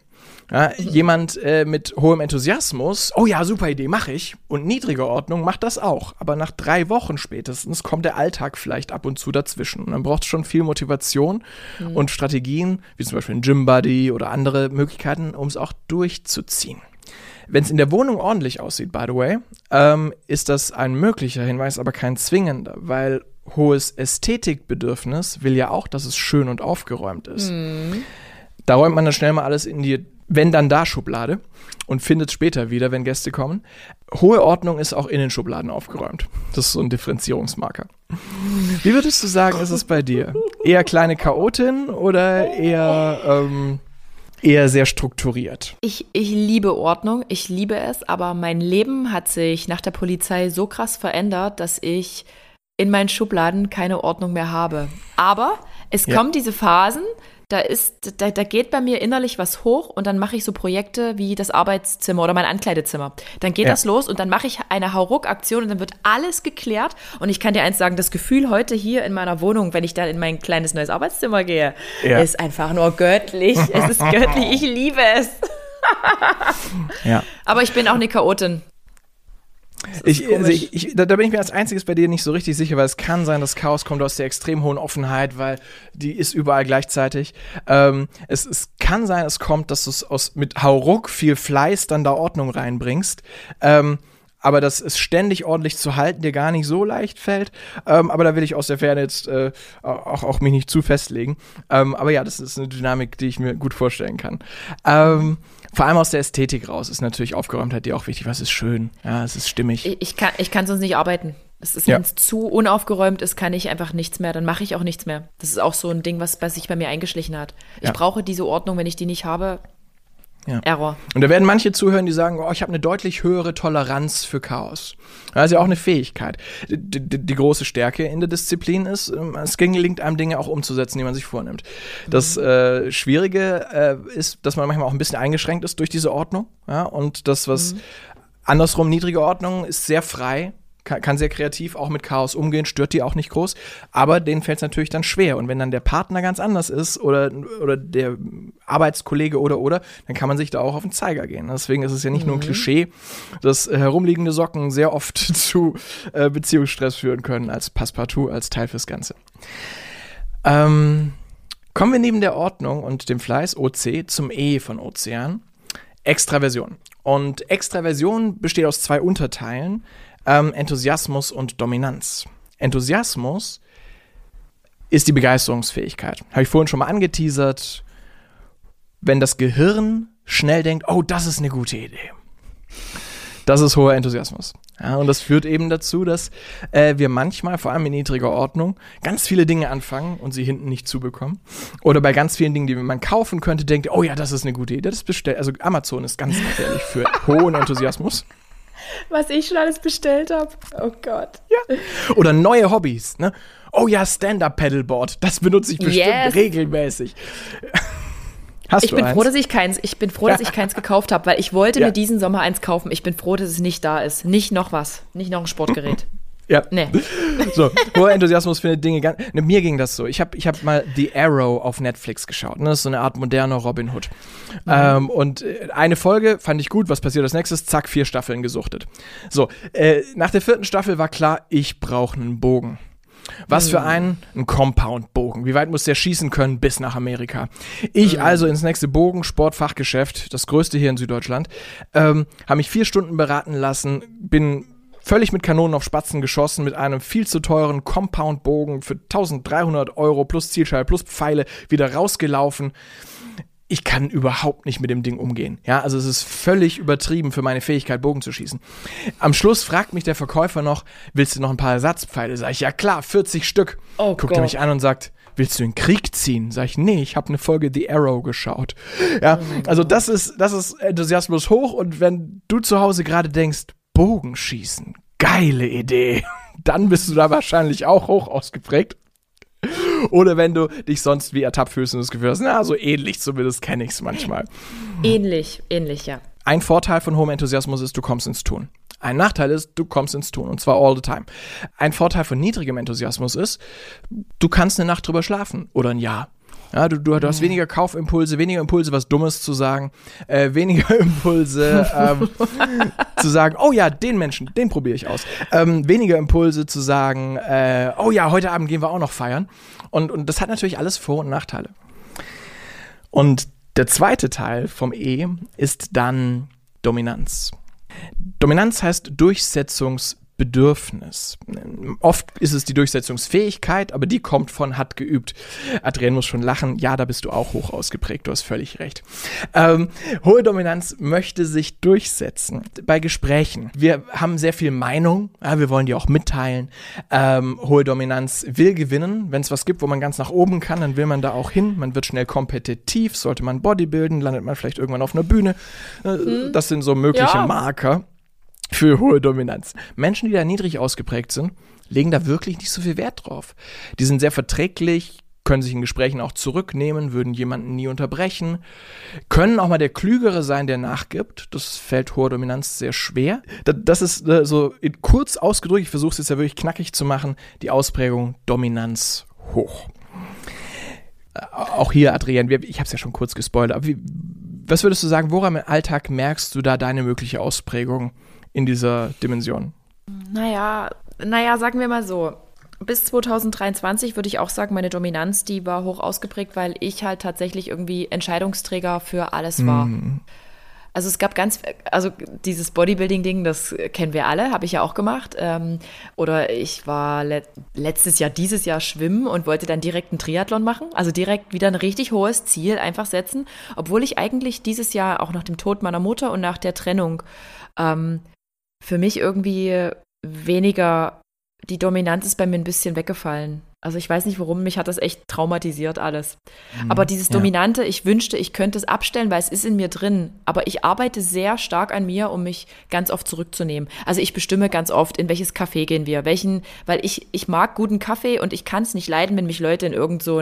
Ja, jemand äh, mit hohem Enthusiasmus, oh ja, super Idee, mache ich. Und niedrige Ordnung macht das auch. Aber nach drei Wochen spätestens kommt der Alltag vielleicht ab und zu dazwischen. Und dann braucht es schon viel Motivation mhm. und Strategien, wie zum Beispiel ein Gym Buddy oder andere Möglichkeiten, um es auch durchzuziehen. Wenn es in der Wohnung ordentlich aussieht, by the way, ähm, ist das ein möglicher Hinweis, aber kein zwingender, weil hohes Ästhetikbedürfnis will ja auch, dass es schön und aufgeräumt ist. Mhm. Da räumt man dann schnell mal alles in die wenn dann da Schublade und findet später wieder, wenn Gäste kommen. Hohe Ordnung ist auch in den Schubladen aufgeräumt. Das ist so ein Differenzierungsmarker. Wie würdest du sagen, ist es bei dir? Eher kleine Chaotin oder eher, ähm, eher sehr strukturiert? Ich, ich liebe Ordnung, ich liebe es, aber mein Leben hat sich nach der Polizei so krass verändert, dass ich in meinen Schubladen keine Ordnung mehr habe. Aber es ja. kommen diese Phasen, da ist, da, da geht bei mir innerlich was hoch und dann mache ich so Projekte wie das Arbeitszimmer oder mein Ankleidezimmer. Dann geht ja. das los und dann mache ich eine Hauruck-Aktion und dann wird alles geklärt. Und ich kann dir eins sagen, das Gefühl heute hier in meiner Wohnung, wenn ich dann in mein kleines neues Arbeitszimmer gehe, ja. ist einfach nur göttlich. es ist göttlich, ich liebe es. ja. Aber ich bin auch eine Chaotin. Ich, also ich, ich, da, bin ich mir als einziges bei dir nicht so richtig sicher, weil es kann sein, dass Chaos kommt aus der extrem hohen Offenheit, weil die ist überall gleichzeitig. Ähm, es, es kann sein, es kommt, dass du es aus mit Hauruck viel Fleiß dann da Ordnung reinbringst. Ähm, aber das ist ständig ordentlich zu halten, dir gar nicht so leicht fällt. Ähm, aber da will ich aus der Ferne jetzt äh, auch, auch mich nicht zu festlegen. Ähm, aber ja, das ist eine Dynamik, die ich mir gut vorstellen kann. Vor allem aus der Ästhetik raus ist natürlich Aufgeräumtheit dir auch wichtig. Was ist schön? Ja, es ist stimmig. Ich, ich kann, ich kann sonst nicht arbeiten. Es ist, wenn es zu unaufgeräumt ist, kann ich einfach nichts mehr. Dann mache ich auch nichts mehr. Das ist auch so ein Ding, was, was sich bei mir eingeschlichen hat. Ich ja. brauche diese Ordnung. Wenn ich die nicht habe, Ja. Error. Und da werden manche zuhören, die sagen, oh, ich habe eine deutlich höhere Toleranz für Chaos. Das ist ja auch eine Fähigkeit. Die, die, die große Stärke in der Disziplin ist, ähm, es gelingt einem Dinge auch umzusetzen, die man sich vornimmt. Das äh, Schwierige äh, ist, dass man manchmal auch ein bisschen eingeschränkt ist durch diese Ordnung. Ja? Und das, was mhm. andersrum niedrige Ordnung ist sehr frei kann, kann sehr kreativ auch mit Chaos umgehen, stört die auch nicht groß, aber denen fällt es natürlich dann schwer. Und wenn dann der Partner ganz anders ist oder, oder der Arbeitskollege oder oder, dann kann man sich da auch auf den Zeiger gehen. Deswegen ist es ja nicht mhm. nur ein mhm. Klischee, dass herumliegende Socken sehr oft zu äh, Beziehungsstress führen können als Passepartout, als Teil fürs Ganze. Ähm, kommen wir neben der Ordnung und dem Fleiß OC zum E von Ozean. Extraversion. Und Extraversion besteht aus zwei Unterteilen ähm, Enthusiasmus und Dominanz. Enthusiasmus ist die Begeisterungsfähigkeit. Habe ich vorhin schon mal angeteasert. Wenn das Gehirn schnell denkt, oh, das ist eine gute Idee. Das ist hoher Enthusiasmus. Ja, und das führt eben dazu, dass äh, wir manchmal, vor allem in niedriger Ordnung, ganz viele Dinge anfangen und sie hinten nicht zubekommen. Oder bei ganz vielen Dingen, die man kaufen könnte, denkt, oh ja, das ist eine gute Idee. Das bestellt. Also Amazon ist ganz gefährlich für hohen Enthusiasmus was ich schon alles bestellt habe. Oh Gott. Ja. Oder neue Hobbys, ne? Oh ja, Stand-Up-Paddleboard. Das benutze ich bestimmt yes. regelmäßig. Hast ich bin eins? froh, dass ich keins, ich bin froh, dass ich keins gekauft habe, weil ich wollte ja. mir diesen Sommer eins kaufen. Ich bin froh, dass es nicht da ist. Nicht noch was. Nicht noch ein Sportgerät. Ja. Nee. So, hoher Enthusiasmus findet Dinge ganz. Ne, mir ging das so. Ich habe ich hab mal The Arrow auf Netflix geschaut. Ne? Das ist so eine Art moderner Robin Hood. Mhm. Ähm, und äh, eine Folge fand ich gut. Was passiert als nächstes? Zack, vier Staffeln gesuchtet. So, äh, nach der vierten Staffel war klar, ich brauche einen Bogen. Was für mhm. einen? Ein Compound-Bogen. Wie weit muss der schießen können bis nach Amerika? Ich mhm. also ins nächste Bogen-Sportfachgeschäft, das größte hier in Süddeutschland, ähm, habe mich vier Stunden beraten lassen, bin völlig mit Kanonen auf Spatzen geschossen, mit einem viel zu teuren Compound-Bogen für 1300 Euro plus Zielscheibe plus Pfeile wieder rausgelaufen. Ich kann überhaupt nicht mit dem Ding umgehen. Ja, also es ist völlig übertrieben für meine Fähigkeit, Bogen zu schießen. Am Schluss fragt mich der Verkäufer noch, willst du noch ein paar Ersatzpfeile? Sag ich, ja klar, 40 Stück. Oh Guckt Gott. er mich an und sagt, willst du in Krieg ziehen? Sag ich, nee, ich habe eine Folge The Arrow geschaut. Ja, oh also das ist, das ist Enthusiasmus hoch und wenn du zu Hause gerade denkst, Bogenschießen. Geile Idee. Dann bist du da wahrscheinlich auch hoch ausgeprägt. Oder wenn du dich sonst wie ertappt fühlst und das Gefühl hast, na, so ähnlich zumindest kenne ich es manchmal. Ähnlich, ähnlich, ja. Ein Vorteil von hohem Enthusiasmus ist, du kommst ins Tun. Ein Nachteil ist, du kommst ins Tun und zwar all the time. Ein Vorteil von niedrigem Enthusiasmus ist, du kannst eine Nacht drüber schlafen oder ein Jahr ja, du, du, du hast weniger Kaufimpulse, weniger Impulse, was Dummes zu sagen, äh, weniger Impulse ähm, zu sagen, oh ja, den Menschen, den probiere ich aus. Ähm, weniger Impulse zu sagen, äh, oh ja, heute Abend gehen wir auch noch feiern. Und, und das hat natürlich alles Vor- und Nachteile. Und der zweite Teil vom E ist dann Dominanz. Dominanz heißt Durchsetzungs- Bedürfnis. Oft ist es die Durchsetzungsfähigkeit, aber die kommt von hat geübt. Adrian muss schon lachen. Ja, da bist du auch hoch ausgeprägt. Du hast völlig recht. Ähm, hohe Dominanz möchte sich durchsetzen bei Gesprächen. Wir haben sehr viel Meinung. Ja, wir wollen die auch mitteilen. Ähm, hohe Dominanz will gewinnen. Wenn es was gibt, wo man ganz nach oben kann, dann will man da auch hin. Man wird schnell kompetitiv. Sollte man Bodybuilden, landet man vielleicht irgendwann auf einer Bühne. Äh, hm. Das sind so mögliche ja. Marker für hohe Dominanz. Menschen, die da niedrig ausgeprägt sind, legen da wirklich nicht so viel Wert drauf. Die sind sehr verträglich, können sich in Gesprächen auch zurücknehmen, würden jemanden nie unterbrechen, können auch mal der Klügere sein, der nachgibt. Das fällt hoher Dominanz sehr schwer. Das ist äh, so kurz ausgedrückt, ich versuche es jetzt ja wirklich knackig zu machen, die Ausprägung Dominanz hoch. Äh, auch hier, Adrian, ich habe es ja schon kurz gespoilert, aber wie, was würdest du sagen, woran im Alltag merkst du da deine mögliche Ausprägung? In dieser Dimension? Naja, naja, sagen wir mal so. Bis 2023 würde ich auch sagen, meine Dominanz, die war hoch ausgeprägt, weil ich halt tatsächlich irgendwie Entscheidungsträger für alles war. Mm. Also es gab ganz, also dieses Bodybuilding-Ding, das kennen wir alle, habe ich ja auch gemacht. Ähm, oder ich war le letztes Jahr, dieses Jahr schwimmen und wollte dann direkt einen Triathlon machen. Also direkt wieder ein richtig hohes Ziel einfach setzen. Obwohl ich eigentlich dieses Jahr auch nach dem Tod meiner Mutter und nach der Trennung ähm, für mich irgendwie weniger, die Dominanz ist bei mir ein bisschen weggefallen. Also ich weiß nicht warum, mich hat das echt traumatisiert alles. Mhm, aber dieses Dominante, ja. ich wünschte, ich könnte es abstellen, weil es ist in mir drin. Aber ich arbeite sehr stark an mir, um mich ganz oft zurückzunehmen. Also ich bestimme ganz oft, in welches Café gehen wir, welchen, weil ich, ich mag guten Kaffee und ich kann es nicht leiden, wenn mich Leute in irgend so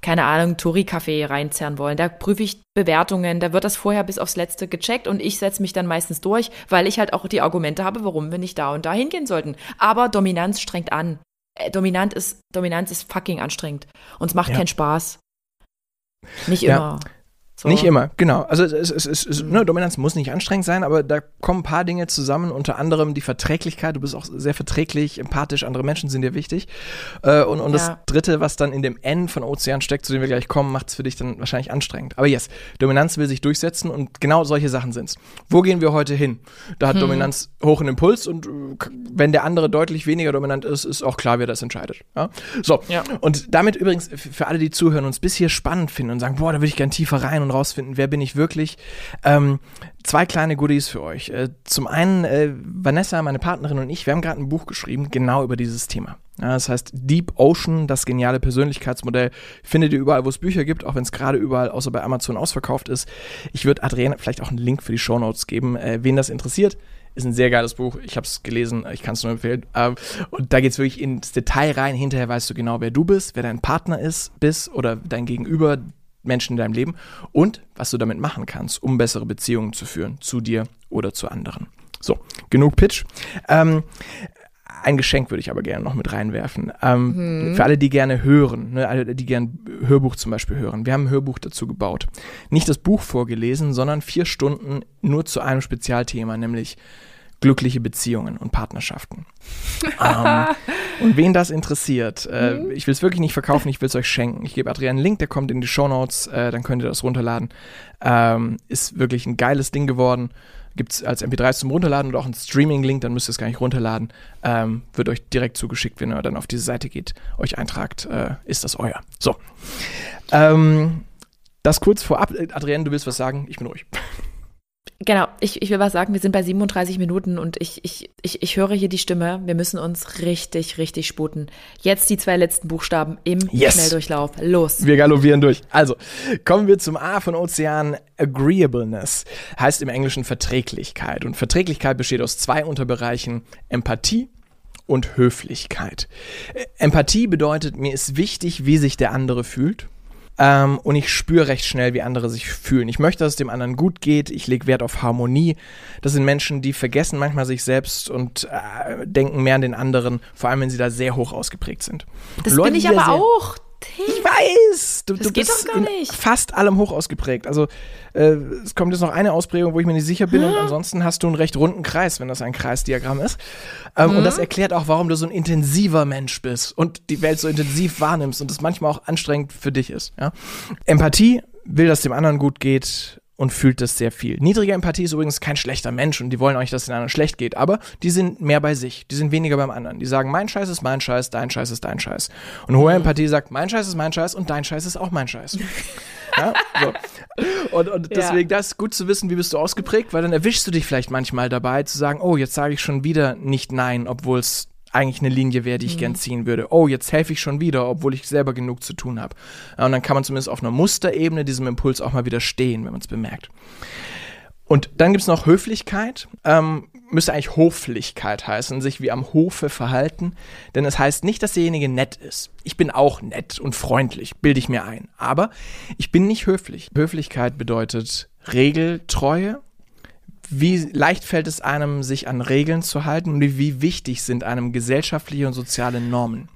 keine Ahnung, Touri-Café reinzerren wollen. Da prüfe ich Bewertungen, da wird das vorher bis aufs Letzte gecheckt und ich setze mich dann meistens durch, weil ich halt auch die Argumente habe, warum wir nicht da und da hingehen sollten. Aber Dominanz strengt an. Äh, dominant ist, Dominanz ist fucking anstrengend. Und es macht ja. keinen Spaß. Nicht immer. Ja. So. Nicht immer, genau. Also es, es, es, es ne, Dominanz muss nicht anstrengend sein, aber da kommen ein paar Dinge zusammen, unter anderem die Verträglichkeit. Du bist auch sehr verträglich, empathisch, andere Menschen sind dir wichtig. Äh, und und ja. das Dritte, was dann in dem N von Ozean steckt, zu dem wir gleich kommen, macht es für dich dann wahrscheinlich anstrengend. Aber yes, Dominanz will sich durchsetzen und genau solche Sachen sind es. Wo gehen wir heute hin? Da hat hm. Dominanz hoch einen Impuls und äh, wenn der andere deutlich weniger dominant ist, ist auch klar, wer das entscheidet. Ja? So, ja. und damit übrigens für alle, die zuhören und es bis hier spannend finden und sagen, boah, da würde ich gern tiefer rein und rausfinden, wer bin ich wirklich. Ähm, zwei kleine Goodies für euch. Äh, zum einen, äh, Vanessa, meine Partnerin und ich, wir haben gerade ein Buch geschrieben, genau über dieses Thema. Ja, das heißt Deep Ocean, das geniale Persönlichkeitsmodell, findet ihr überall, wo es Bücher gibt, auch wenn es gerade überall außer bei Amazon ausverkauft ist. Ich würde Adrienne vielleicht auch einen Link für die Show Notes geben, äh, wen das interessiert. Ist ein sehr geiles Buch. Ich habe es gelesen, ich kann es nur empfehlen. Ähm, und da geht es wirklich ins Detail rein. Hinterher weißt du genau, wer du bist, wer dein Partner ist, bist oder dein Gegenüber, Menschen in deinem Leben und was du damit machen kannst, um bessere Beziehungen zu führen, zu dir oder zu anderen. So, genug Pitch. Ähm, ein Geschenk würde ich aber gerne noch mit reinwerfen. Ähm, mhm. Für alle, die gerne hören, ne, alle, die gerne Hörbuch zum Beispiel hören. Wir haben ein Hörbuch dazu gebaut. Nicht das Buch vorgelesen, sondern vier Stunden nur zu einem Spezialthema, nämlich glückliche Beziehungen und Partnerschaften. ähm, und wen das interessiert, äh, mhm. ich will es wirklich nicht verkaufen, ich will es euch schenken. Ich gebe Adrian einen Link, der kommt in die Show Notes, äh, dann könnt ihr das runterladen. Ähm, ist wirklich ein geiles Ding geworden. Gibt es als MP3 zum Runterladen oder auch einen Streaming-Link, dann müsst ihr es gar nicht runterladen. Ähm, wird euch direkt zugeschickt, wenn ihr dann auf diese Seite geht, euch eintragt, äh, ist das euer. So. Ähm, das kurz vorab. Adrian, du willst was sagen? Ich bin ruhig. Genau, ich, ich will was sagen, wir sind bei 37 Minuten und ich, ich, ich, ich höre hier die Stimme, wir müssen uns richtig, richtig sputen. Jetzt die zwei letzten Buchstaben im yes. Schnelldurchlauf. Los. Wir galoppieren durch. Also, kommen wir zum A von Ozean. Agreeableness heißt im Englischen Verträglichkeit. Und Verträglichkeit besteht aus zwei Unterbereichen, Empathie und Höflichkeit. Empathie bedeutet, mir ist wichtig, wie sich der andere fühlt. Ähm, und ich spüre recht schnell, wie andere sich fühlen. Ich möchte, dass es dem anderen gut geht. Ich lege Wert auf Harmonie. Das sind Menschen, die vergessen manchmal sich selbst und äh, denken mehr an den anderen, vor allem wenn sie da sehr hoch ausgeprägt sind. Das Leute, bin ich aber auch. Ich weiß, du, das du bist in fast allem hoch ausgeprägt. Also äh, es kommt jetzt noch eine Ausprägung, wo ich mir nicht sicher bin, hm? und ansonsten hast du einen recht runden Kreis, wenn das ein Kreisdiagramm ist. Ähm, hm? Und das hm? erklärt auch, warum du so ein intensiver Mensch bist und die Welt so intensiv wahrnimmst und das manchmal auch anstrengend für dich ist. Ja? Empathie will, dass dem anderen gut geht und fühlt das sehr viel. Niedrige Empathie ist übrigens kein schlechter Mensch und die wollen auch nicht, dass es den anderen schlecht geht, aber die sind mehr bei sich, die sind weniger beim anderen. Die sagen, mein Scheiß ist mein Scheiß, dein Scheiß ist dein Scheiß. Und hohe mhm. Empathie sagt, mein Scheiß ist mein Scheiß und dein Scheiß ist auch mein Scheiß. ja, so. Und, und deswegen, ja. das ist gut zu wissen, wie bist du ausgeprägt, weil dann erwischst du dich vielleicht manchmal dabei zu sagen, oh, jetzt sage ich schon wieder nicht nein, obwohl es eigentlich eine Linie wäre, die ich mhm. gern ziehen würde. Oh, jetzt helfe ich schon wieder, obwohl ich selber genug zu tun habe. Und dann kann man zumindest auf einer Musterebene diesem Impuls auch mal widerstehen, wenn man es bemerkt. Und dann gibt es noch Höflichkeit. Ähm, müsste eigentlich Hoflichkeit heißen, sich wie am Hofe verhalten. Denn es heißt nicht, dass derjenige nett ist. Ich bin auch nett und freundlich, bilde ich mir ein. Aber ich bin nicht höflich. Höflichkeit bedeutet Regeltreue wie leicht fällt es einem, sich an Regeln zu halten und wie wichtig sind einem gesellschaftliche und soziale Normen.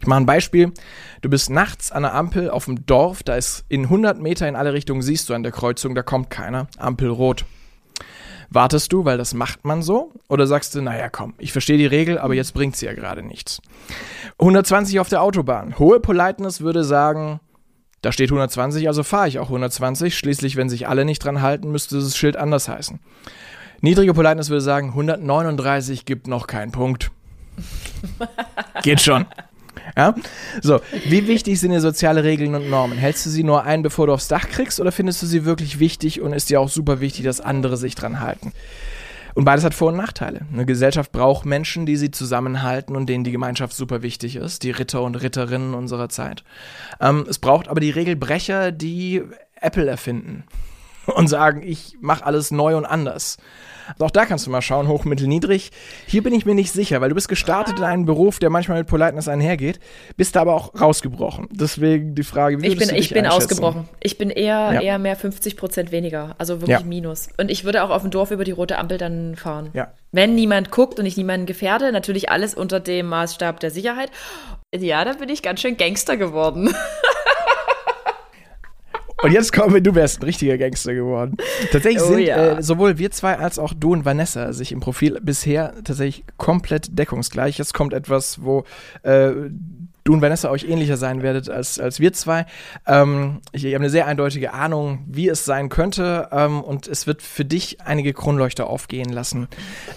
Ich mache ein Beispiel. Du bist nachts an der Ampel auf dem Dorf, da ist in 100 Meter in alle Richtungen, siehst du an der Kreuzung, da kommt keiner. Ampel rot. Wartest du, weil das macht man so? Oder sagst du, naja, komm, ich verstehe die Regel, aber jetzt bringt sie ja gerade nichts. 120 auf der Autobahn. Hohe Politeness würde sagen, da steht 120, also fahre ich auch 120. Schließlich, wenn sich alle nicht dran halten, müsste das Schild anders heißen. Niedrige Politeness würde sagen, 139 gibt noch keinen Punkt. Geht schon. Ja? So, wie wichtig sind dir soziale Regeln und Normen? Hältst du sie nur ein, bevor du aufs Dach kriegst, oder findest du sie wirklich wichtig und ist dir auch super wichtig, dass andere sich dran halten? Und beides hat Vor- und Nachteile. Eine Gesellschaft braucht Menschen, die sie zusammenhalten und denen die Gemeinschaft super wichtig ist, die Ritter und Ritterinnen unserer Zeit. Ähm, es braucht aber die Regelbrecher, die Apple erfinden und sagen, ich mache alles neu und anders. Also auch da kannst du mal schauen, hoch, mittel, niedrig. Hier bin ich mir nicht sicher, weil du bist gestartet in einen Beruf, der manchmal mit Politeness einhergeht, bist da aber auch rausgebrochen. Deswegen die Frage, wie ich bin, du ich dich bin einschätzen? ausgebrochen. Ich bin eher, Ja. eher mehr 50 Prozent weniger, also wirklich Ja. Minus. Und ich würde auch auf dem Dorf über die rote Ampel dann fahren. Ja. Wenn niemand guckt und ich niemanden gefährde, natürlich alles unter dem Maßstab der Sicherheit. Ja, da bin ich ganz schön Gangster geworden. Und jetzt kommen wir, du wärst ein richtiger Gangster geworden. Tatsächlich Oh sind ja. äh, sowohl wir zwei als auch du und Vanessa sich im Profil bisher tatsächlich komplett deckungsgleich. Jetzt kommt etwas, wo äh, du und Vanessa euch ähnlicher sein werdet als, als wir zwei. Ähm, ich, ich habe eine sehr eindeutige Ahnung, wie es sein könnte ähm, und es wird für dich einige Kronleuchter aufgehen lassen.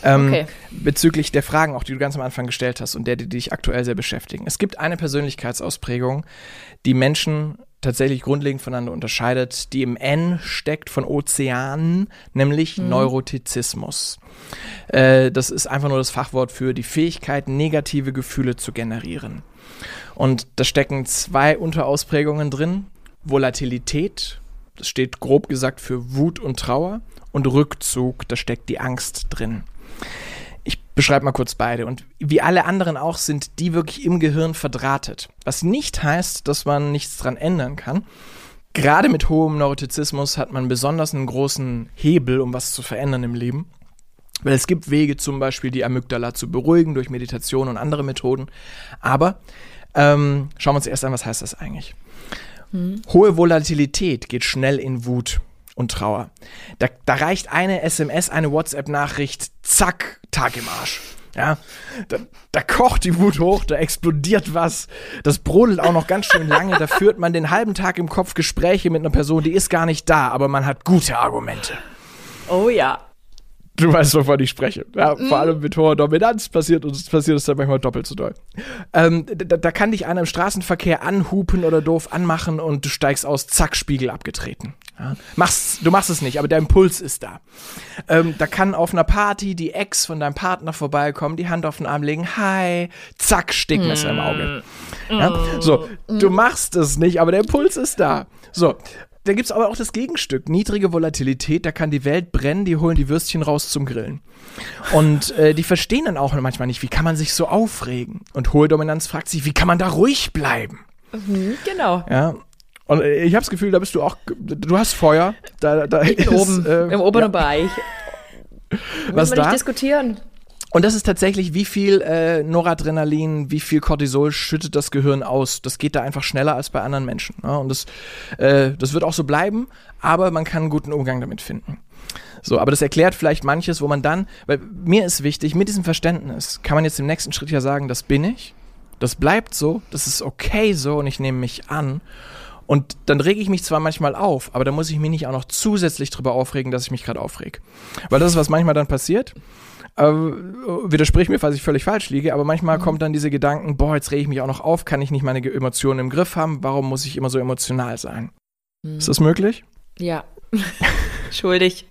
Ähm, Okay. Bezüglich der Fragen, auch die du ganz am Anfang gestellt hast und der, die dich aktuell sehr beschäftigen. Es gibt eine Persönlichkeitsausprägung, die Menschen tatsächlich grundlegend voneinander unterscheidet, die im N steckt von Ozeanen, nämlich Neurotizismus. Äh, das ist einfach nur das Fachwort für die Fähigkeit, negative Gefühle zu generieren. Und da stecken zwei Unterausprägungen drin. Volatilität, das steht grob gesagt für Wut und Trauer. Und Rückzug, da steckt die Angst drin. Ich beschreibe mal kurz beide. Und wie alle anderen auch sind die wirklich im Gehirn verdrahtet. Was nicht heißt, dass man nichts dran ändern kann. Gerade mit hohem Neurotizismus hat man besonders einen großen Hebel, um was zu verändern im Leben. Weil es gibt Wege, zum Beispiel die Amygdala zu beruhigen durch Meditation und andere Methoden. Aber ähm, schauen wir uns erst an, was heißt das eigentlich? Hohe Volatilität geht schnell in Wut und Trauer. Da, da reicht eine SMS, eine WhatsApp-Nachricht, zack, Tag im Arsch. Ja, da, da kocht die Wut hoch, da explodiert was, das brodelt auch noch ganz schön lange, da führt man den halben Tag im Kopf Gespräche mit einer Person, die ist gar nicht da, aber man hat gute Argumente. Oh ja. Du weißt, wovon ich spreche. Ja, Vor allem mit hoher Dominanz passiert uns passiert es dann manchmal doppelt so doll. Ähm, da, da kann dich einer im Straßenverkehr anhupen oder doof anmachen und du steigst aus, zack, Spiegel abgetreten. Ja. Machst, du machst es nicht, aber der Impuls ist da. Ähm, da kann auf einer Party die Ex von deinem Partner vorbeikommen, die Hand auf den Arm legen, hi, zack, Stickmesser im Auge. Ja? So, du machst es nicht, aber der Impuls ist da. So, da gibt's aber auch das Gegenstück. Niedrige Volatilität, da kann die Welt brennen, die holen die Würstchen raus zum Grillen. Und äh, die verstehen dann auch manchmal nicht, wie kann man sich so aufregen? Und hohe Dominanz fragt sich, wie kann man da ruhig bleiben? Mhm, genau. Ja. Und äh, ich habe das Gefühl, da bist du auch, du hast Feuer. Da, da ist, oben, äh, im oberen ja. Bereich. Was da? nicht diskutieren. Und das ist tatsächlich, wie viel äh, Noradrenalin, wie viel Cortisol schüttet das Gehirn aus. Das geht da einfach schneller als bei anderen Menschen. Ne? Und das, äh, das wird auch so bleiben, aber man kann einen guten Umgang damit finden. So, aber das erklärt vielleicht manches, wo man dann, weil mir ist wichtig, mit diesem Verständnis kann man jetzt im nächsten Schritt ja sagen, das bin ich, das bleibt so, das ist okay so und ich nehme mich an. Und dann rege ich mich zwar manchmal auf, aber da muss ich mich nicht auch noch zusätzlich drüber aufregen, dass ich mich gerade aufreg. Weil das ist, was manchmal dann passiert. Äh, widersprich mir, falls ich völlig falsch liege, aber manchmal kommt dann diese Gedanken, boah, jetzt rege ich mich auch noch auf, kann ich nicht meine Emotionen im Griff haben, warum muss ich immer so emotional sein? Ist das möglich? Ja. Schuldig.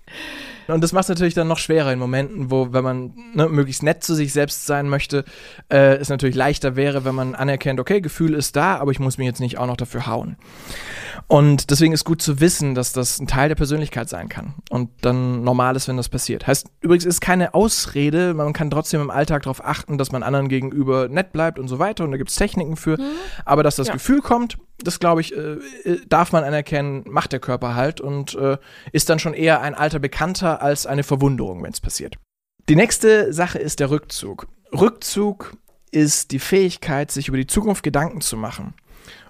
Und das macht es natürlich dann noch schwerer in Momenten, wo, wenn man ne, möglichst nett zu sich selbst sein möchte, äh, es natürlich leichter wäre, wenn man anerkennt, okay, Gefühl ist da, aber ich muss mich jetzt nicht auch noch dafür hauen. Und deswegen ist gut zu wissen, dass das ein Teil der Persönlichkeit sein kann und dann normal ist, wenn das passiert. Heißt übrigens, ist keine Ausrede, man kann trotzdem im Alltag darauf achten, dass man anderen gegenüber nett bleibt und so weiter und da gibt es Techniken für. Aber dass das Ja. Gefühl kommt, das glaube ich, äh, äh, darf man anerkennen, macht der Körper halt und äh, ist dann schon eher ein alter Bekannter als eine Verwunderung, wenn es passiert. Die nächste Sache ist der Rückzug. Rückzug ist die Fähigkeit, sich über die Zukunft Gedanken zu machen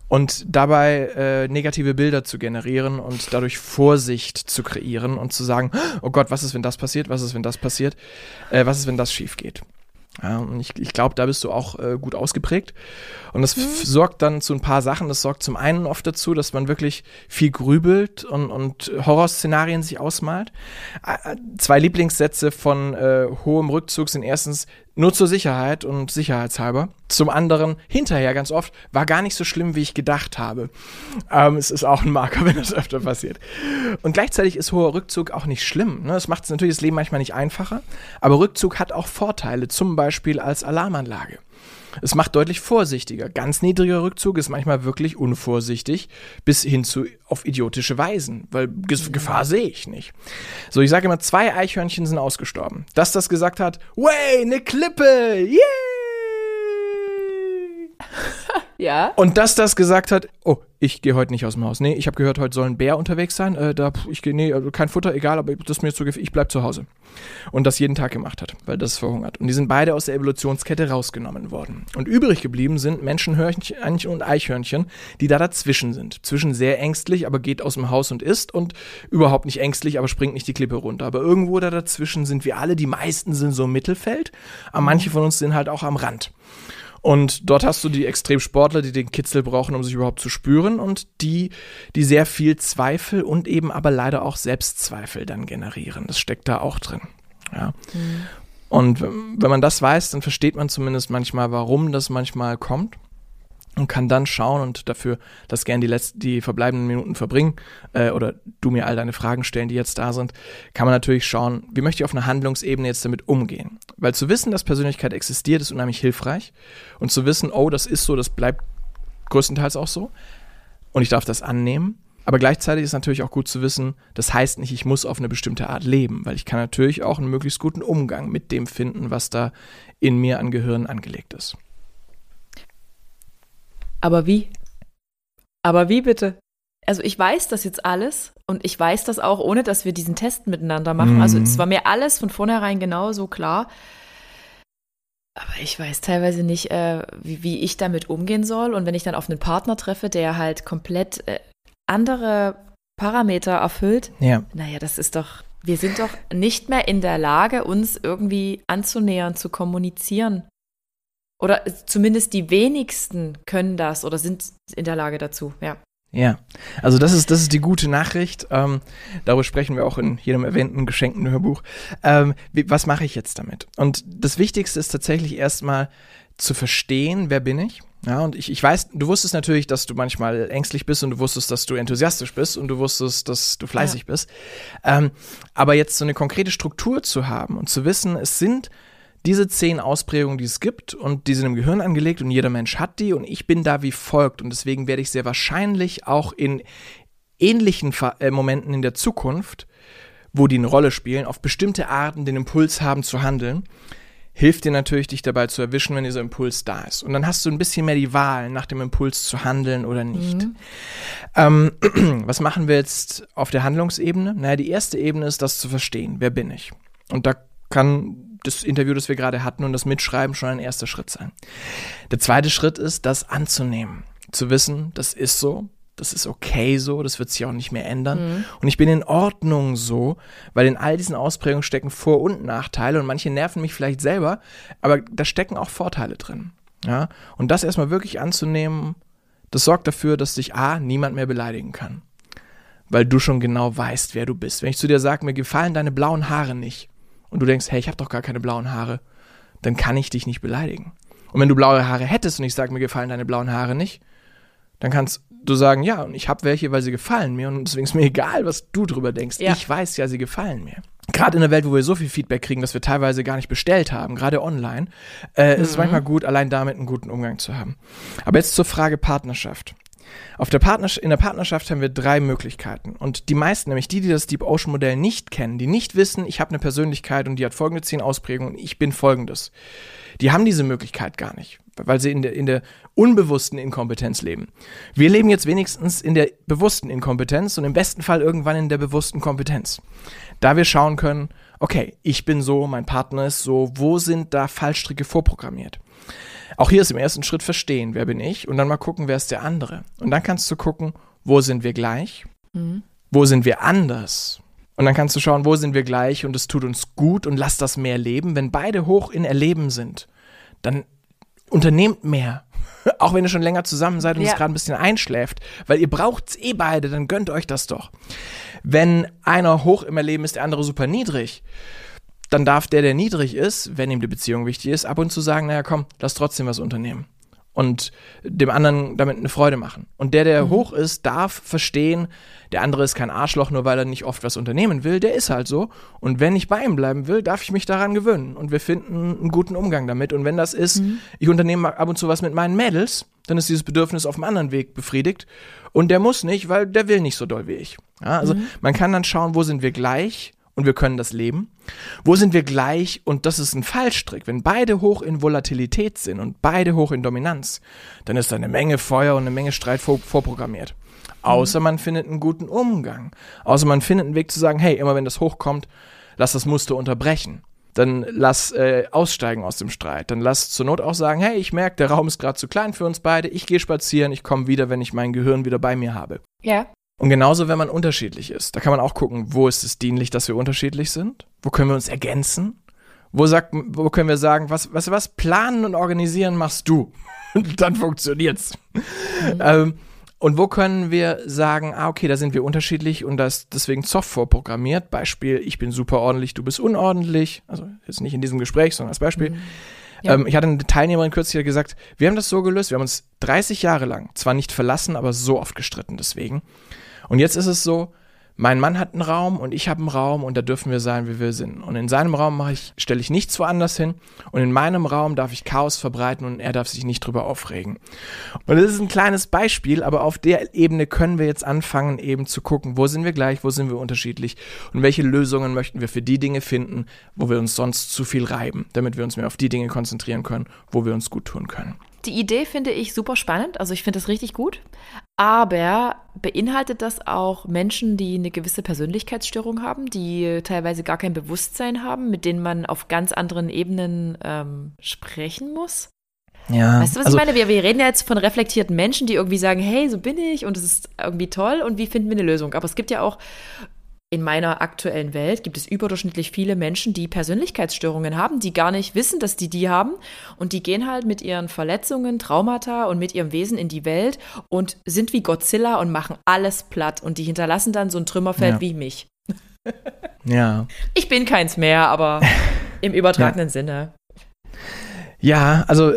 und dabei äh, negative Bilder zu generieren und dadurch Vorsicht zu kreieren und zu sagen, oh Gott, was ist, wenn das passiert? Was ist, wenn das passiert? Äh, was ist, wenn das schief geht? Ja, und ich, ich glaube, da bist du auch äh, gut ausgeprägt. Und das f- sorgt dann zu ein paar Sachen. Das sorgt zum einen oft dazu, dass man wirklich viel grübelt und, und Horrorszenarien sich ausmalt. Äh, zwei Lieblingssätze von äh, hohem Rückzug sind erstens, nur zur Sicherheit und sicherheitshalber. Zum anderen, hinterher ganz oft, war gar nicht so schlimm, wie ich gedacht habe. Ähm, es ist auch ein Marker, wenn das öfter passiert. Und gleichzeitig ist hoher Rückzug auch nicht schlimm. Ne? Das macht natürlich das Leben manchmal nicht einfacher, aber Rückzug hat auch Vorteile, zum Beispiel als Alarmanlage. Es macht deutlich vorsichtiger. Ganz niedriger Rückzug ist manchmal wirklich unvorsichtig, bis hin zu auf idiotische Weisen, weil Gefahr sehe ich nicht. So, ich sage immer, zwei Eichhörnchen sind ausgestorben. Dass das gesagt hat, way, eine Klippe, yeah! Ja. Und dass das gesagt hat, oh, ich gehe heute nicht aus dem Haus. Nee, ich habe gehört, heute soll ein Bär unterwegs sein. Äh, da, ich gehe, nee, also kein Futter, egal, aber das ist mir zu ich bleib zu Hause. Und das jeden Tag gemacht hat, weil das verhungert. Und die sind beide aus der Evolutionskette rausgenommen worden. Und übrig geblieben sind Menschenhörnchen und Eichhörnchen, die da dazwischen sind. Zwischen sehr ängstlich, aber geht aus dem Haus und isst und überhaupt nicht ängstlich, aber springt nicht die Klippe runter. Aber irgendwo da dazwischen sind wir alle. Die meisten sind so im Mittelfeld, aber manche von uns sind halt auch am Rand. Und dort hast du die Extremsportler, die den Kitzel brauchen, um sich überhaupt zu spüren und die, die sehr viel Zweifel und eben aber leider auch Selbstzweifel dann generieren. Das steckt da auch drin. Ja. Mhm. Und wenn man das weiß, dann versteht man zumindest manchmal, warum das manchmal kommt und kann dann schauen und dafür das gern die letzten, die verbleibenden Minuten verbringen äh, oder du mir all deine Fragen stellen, die jetzt da sind, kann man natürlich schauen, wie möchte ich auf einer Handlungsebene jetzt damit umgehen. Weil zu wissen, dass Persönlichkeit existiert, ist unheimlich hilfreich und zu wissen, oh, das ist so, das bleibt größtenteils auch so und ich darf das annehmen. Aber gleichzeitig ist natürlich auch gut zu wissen, das heißt nicht, ich muss auf eine bestimmte Art leben, weil ich kann natürlich auch einen möglichst guten Umgang mit dem finden, was da in mir an Gehirn angelegt ist. Aber wie? Aber wie bitte? Also ich weiß das jetzt alles und ich weiß das auch, ohne dass wir diesen Test miteinander machen. Also mhm. Also es war mir alles von vornherein genauso klar. Aber ich weiß teilweise nicht, äh, wie, wie, ich damit umgehen soll. Und wenn ich dann auf einen Partner treffe, der halt komplett äh, andere Parameter erfüllt, ja. naja, das ist doch, wir sind doch nicht mehr in der Lage, uns irgendwie anzunähern, zu kommunizieren. Oder zumindest die wenigsten können das oder sind in der Lage dazu, ja. Ja, also das ist, das ist die gute Nachricht. Ähm, darüber sprechen wir auch in jedem erwähnten geschenkten Hörbuch. Ähm, wie, was mache ich jetzt damit? Und das Wichtigste ist tatsächlich erstmal zu verstehen, wer bin ich? Ja, und ich, ich weiß, du wusstest natürlich, dass du manchmal ängstlich bist und du wusstest, dass du enthusiastisch bist und du wusstest, dass du fleißig ja. bist. Ähm, aber jetzt so eine konkrete Struktur zu haben und zu wissen, es sind diese zehn Ausprägungen, die es gibt und die sind im Gehirn angelegt und jeder Mensch hat die und ich bin da wie folgt und deswegen werde ich sehr wahrscheinlich auch in ähnlichen äh, Momenten in der Zukunft, wo die eine Rolle spielen, auf bestimmte Arten den Impuls haben zu handeln, hilft dir natürlich, dich dabei zu erwischen, wenn dieser Impuls da ist. Und dann hast du ein bisschen mehr die Wahl, nach dem Impuls zu handeln oder nicht. Mhm. Ähm, was machen wir jetzt auf der Handlungsebene? Naja, die erste Ebene ist, das zu verstehen. Wer bin ich? Und da kann das Interview, das wir gerade hatten und das Mitschreiben schon ein erster Schritt sein. Der zweite Schritt ist, das anzunehmen. Zu wissen, das ist so, das ist okay so, das wird sich auch nicht mehr ändern. Mhm. Und ich bin in Ordnung so, weil in all diesen Ausprägungen stecken Vor- und Nachteile und manche nerven mich vielleicht selber, aber da stecken auch Vorteile drin. Ja? Und das erstmal wirklich anzunehmen, das sorgt dafür, dass dich A, niemand mehr beleidigen kann. Weil du schon genau weißt, wer du bist. Wenn ich zu dir sage, mir gefallen deine blauen Haare nicht, und du denkst, hey, ich habe doch gar keine blauen Haare, dann kann ich dich nicht beleidigen. Und wenn du blaue Haare hättest und ich sage, mir gefallen deine blauen Haare nicht, dann kannst du sagen, ja, und ich habe welche, weil sie gefallen mir und deswegen ist mir egal, was du drüber denkst. Ja. Ich weiß ja, sie gefallen mir. Gerade in einer Welt, wo wir so viel Feedback kriegen, dass wir teilweise gar nicht bestellt haben, gerade online, äh, mhm. ist es mhm. manchmal gut, allein damit einen guten Umgang zu haben. Aber jetzt zur Frage Partnerschaft. Auf der Partners in der Partnerschaft haben wir drei Möglichkeiten. Und die meisten, nämlich die, die das Deep Ocean Modell nicht kennen, die nicht wissen, ich habe eine Persönlichkeit und die hat folgende zehn Ausprägungen und ich bin folgendes, die haben diese Möglichkeit gar nicht, weil sie in der, in der unbewussten Inkompetenz leben. Wir leben jetzt wenigstens in der bewussten Inkompetenz und im besten Fall irgendwann in der bewussten Kompetenz. Da wir schauen können, okay, ich bin so, mein Partner ist so, wo sind da Fallstricke vorprogrammiert? Auch hier ist im ersten Schritt verstehen, wer bin ich und dann mal gucken, wer ist der andere. Und dann kannst du gucken, wo sind wir gleich, mhm. wo sind wir anders. Und dann kannst du schauen, wo sind wir gleich und es tut uns gut und lass das mehr leben. Wenn beide hoch in Erleben sind, dann unternehmt mehr. Auch wenn ihr schon länger zusammen seid und ja. es gerade ein bisschen einschläft, weil ihr braucht es eh beide, dann gönnt euch das doch. Wenn einer hoch im Erleben ist, der andere super niedrig, dann darf der, der niedrig ist, wenn ihm die Beziehung wichtig ist, ab und zu sagen, naja, komm, lass trotzdem was unternehmen. Und dem anderen damit eine Freude machen. Und der, der mhm. hoch ist, darf verstehen, der andere ist kein Arschloch, nur weil er nicht oft was unternehmen will. Der ist halt so. Und wenn ich bei ihm bleiben will, darf ich mich daran gewöhnen. Und wir finden einen guten Umgang damit. Und wenn das ist, mhm. ich unternehme ab und zu was mit meinen Mädels, dann ist dieses Bedürfnis auf einem anderen Weg befriedigt. Und der muss nicht, weil der will nicht so doll wie ich. Ja, also mhm. man kann dann schauen, wo sind wir gleich und wir können das leben? Wo sind wir gleich und das ist ein Fallstrick? Wenn beide hoch in Volatilität sind und beide hoch in Dominanz, dann ist da eine Menge Feuer und eine Menge Streit vor, vorprogrammiert. Außer man findet einen guten Umgang. Außer man findet einen Weg zu sagen, hey, immer wenn das hochkommt, lass das Muster unterbrechen. Dann lass äh, aussteigen aus dem Streit. Dann lass zur Not auch sagen, hey, ich merke, der Raum ist gerade zu klein für uns beide. Ich gehe spazieren, ich komme wieder, wenn ich mein Gehirn wieder bei mir habe. Ja. Und genauso, wenn man unterschiedlich ist. Da kann man auch gucken, wo ist es dienlich, dass wir unterschiedlich sind? Wo können wir uns ergänzen? Wo, sagt, wo können wir sagen, was, was, was planen und organisieren machst du? Und dann funktioniert's. Mhm. Ähm, und wo können wir sagen, ah, okay, da sind wir unterschiedlich und das deswegen Soft vorprogrammiert. Beispiel, ich bin super ordentlich, du bist unordentlich. Also jetzt nicht in diesem Gespräch, sondern als Beispiel. Mhm. Ja. Ähm, ich hatte eine Teilnehmerin kürzlich gesagt, wir haben das so gelöst, wir haben uns 30 Jahre lang zwar nicht verlassen, aber so oft gestritten deswegen. Und jetzt ist es so, mein Mann hat einen Raum und ich habe einen Raum und da dürfen wir sein, wie wir sind. Und in seinem Raum ich, stelle ich nichts woanders hin und in meinem Raum darf ich Chaos verbreiten und er darf sich nicht drüber aufregen. Und das ist ein kleines Beispiel, aber auf der Ebene können wir jetzt anfangen, eben zu gucken, wo sind wir gleich, wo sind wir unterschiedlich und welche Lösungen möchten wir für die Dinge finden, wo wir uns sonst zu viel reiben, damit wir uns mehr auf die Dinge konzentrieren können, wo wir uns gut tun können. Die Idee finde ich super spannend, also ich finde das richtig gut. Aber beinhaltet das auch Menschen, die eine gewisse Persönlichkeitsstörung haben, die teilweise gar kein Bewusstsein haben, mit denen man auf ganz anderen Ebenen ähm, sprechen muss? Ja. Weißt du, was also, ich meine? Wir, wir reden ja jetzt von reflektierten Menschen, die irgendwie sagen, hey, so bin ich und es ist irgendwie toll und wie finden wir eine Lösung? Aber es gibt ja auch in meiner aktuellen Welt gibt es überdurchschnittlich viele Menschen, die Persönlichkeitsstörungen haben, die gar nicht wissen, dass die die haben. Und die gehen halt mit ihren Verletzungen, Traumata und mit ihrem Wesen in die Welt und sind wie Godzilla und machen alles platt. Und die hinterlassen dann so ein Trümmerfeld ja. wie mich. ja. Ich bin keins mehr, aber im übertragenen ja. Sinne. Ja, also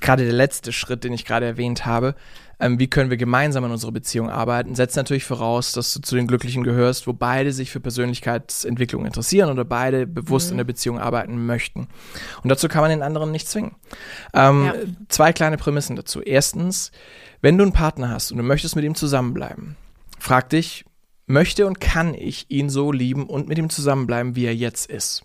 gerade der letzte Schritt, den ich gerade erwähnt habe, ähm, wie können wir gemeinsam an unserer Beziehung arbeiten, setzt natürlich voraus, dass du zu den Glücklichen gehörst, wo beide sich für Persönlichkeitsentwicklung interessieren oder beide bewusst mhm. in der Beziehung arbeiten möchten. Und dazu kann man den anderen nicht zwingen. Ähm, ja. Zwei kleine Prämissen dazu. Erstens, wenn du einen Partner hast und du möchtest mit ihm zusammenbleiben, frag dich, möchte und kann ich ihn so lieben und mit ihm zusammenbleiben, wie er jetzt ist?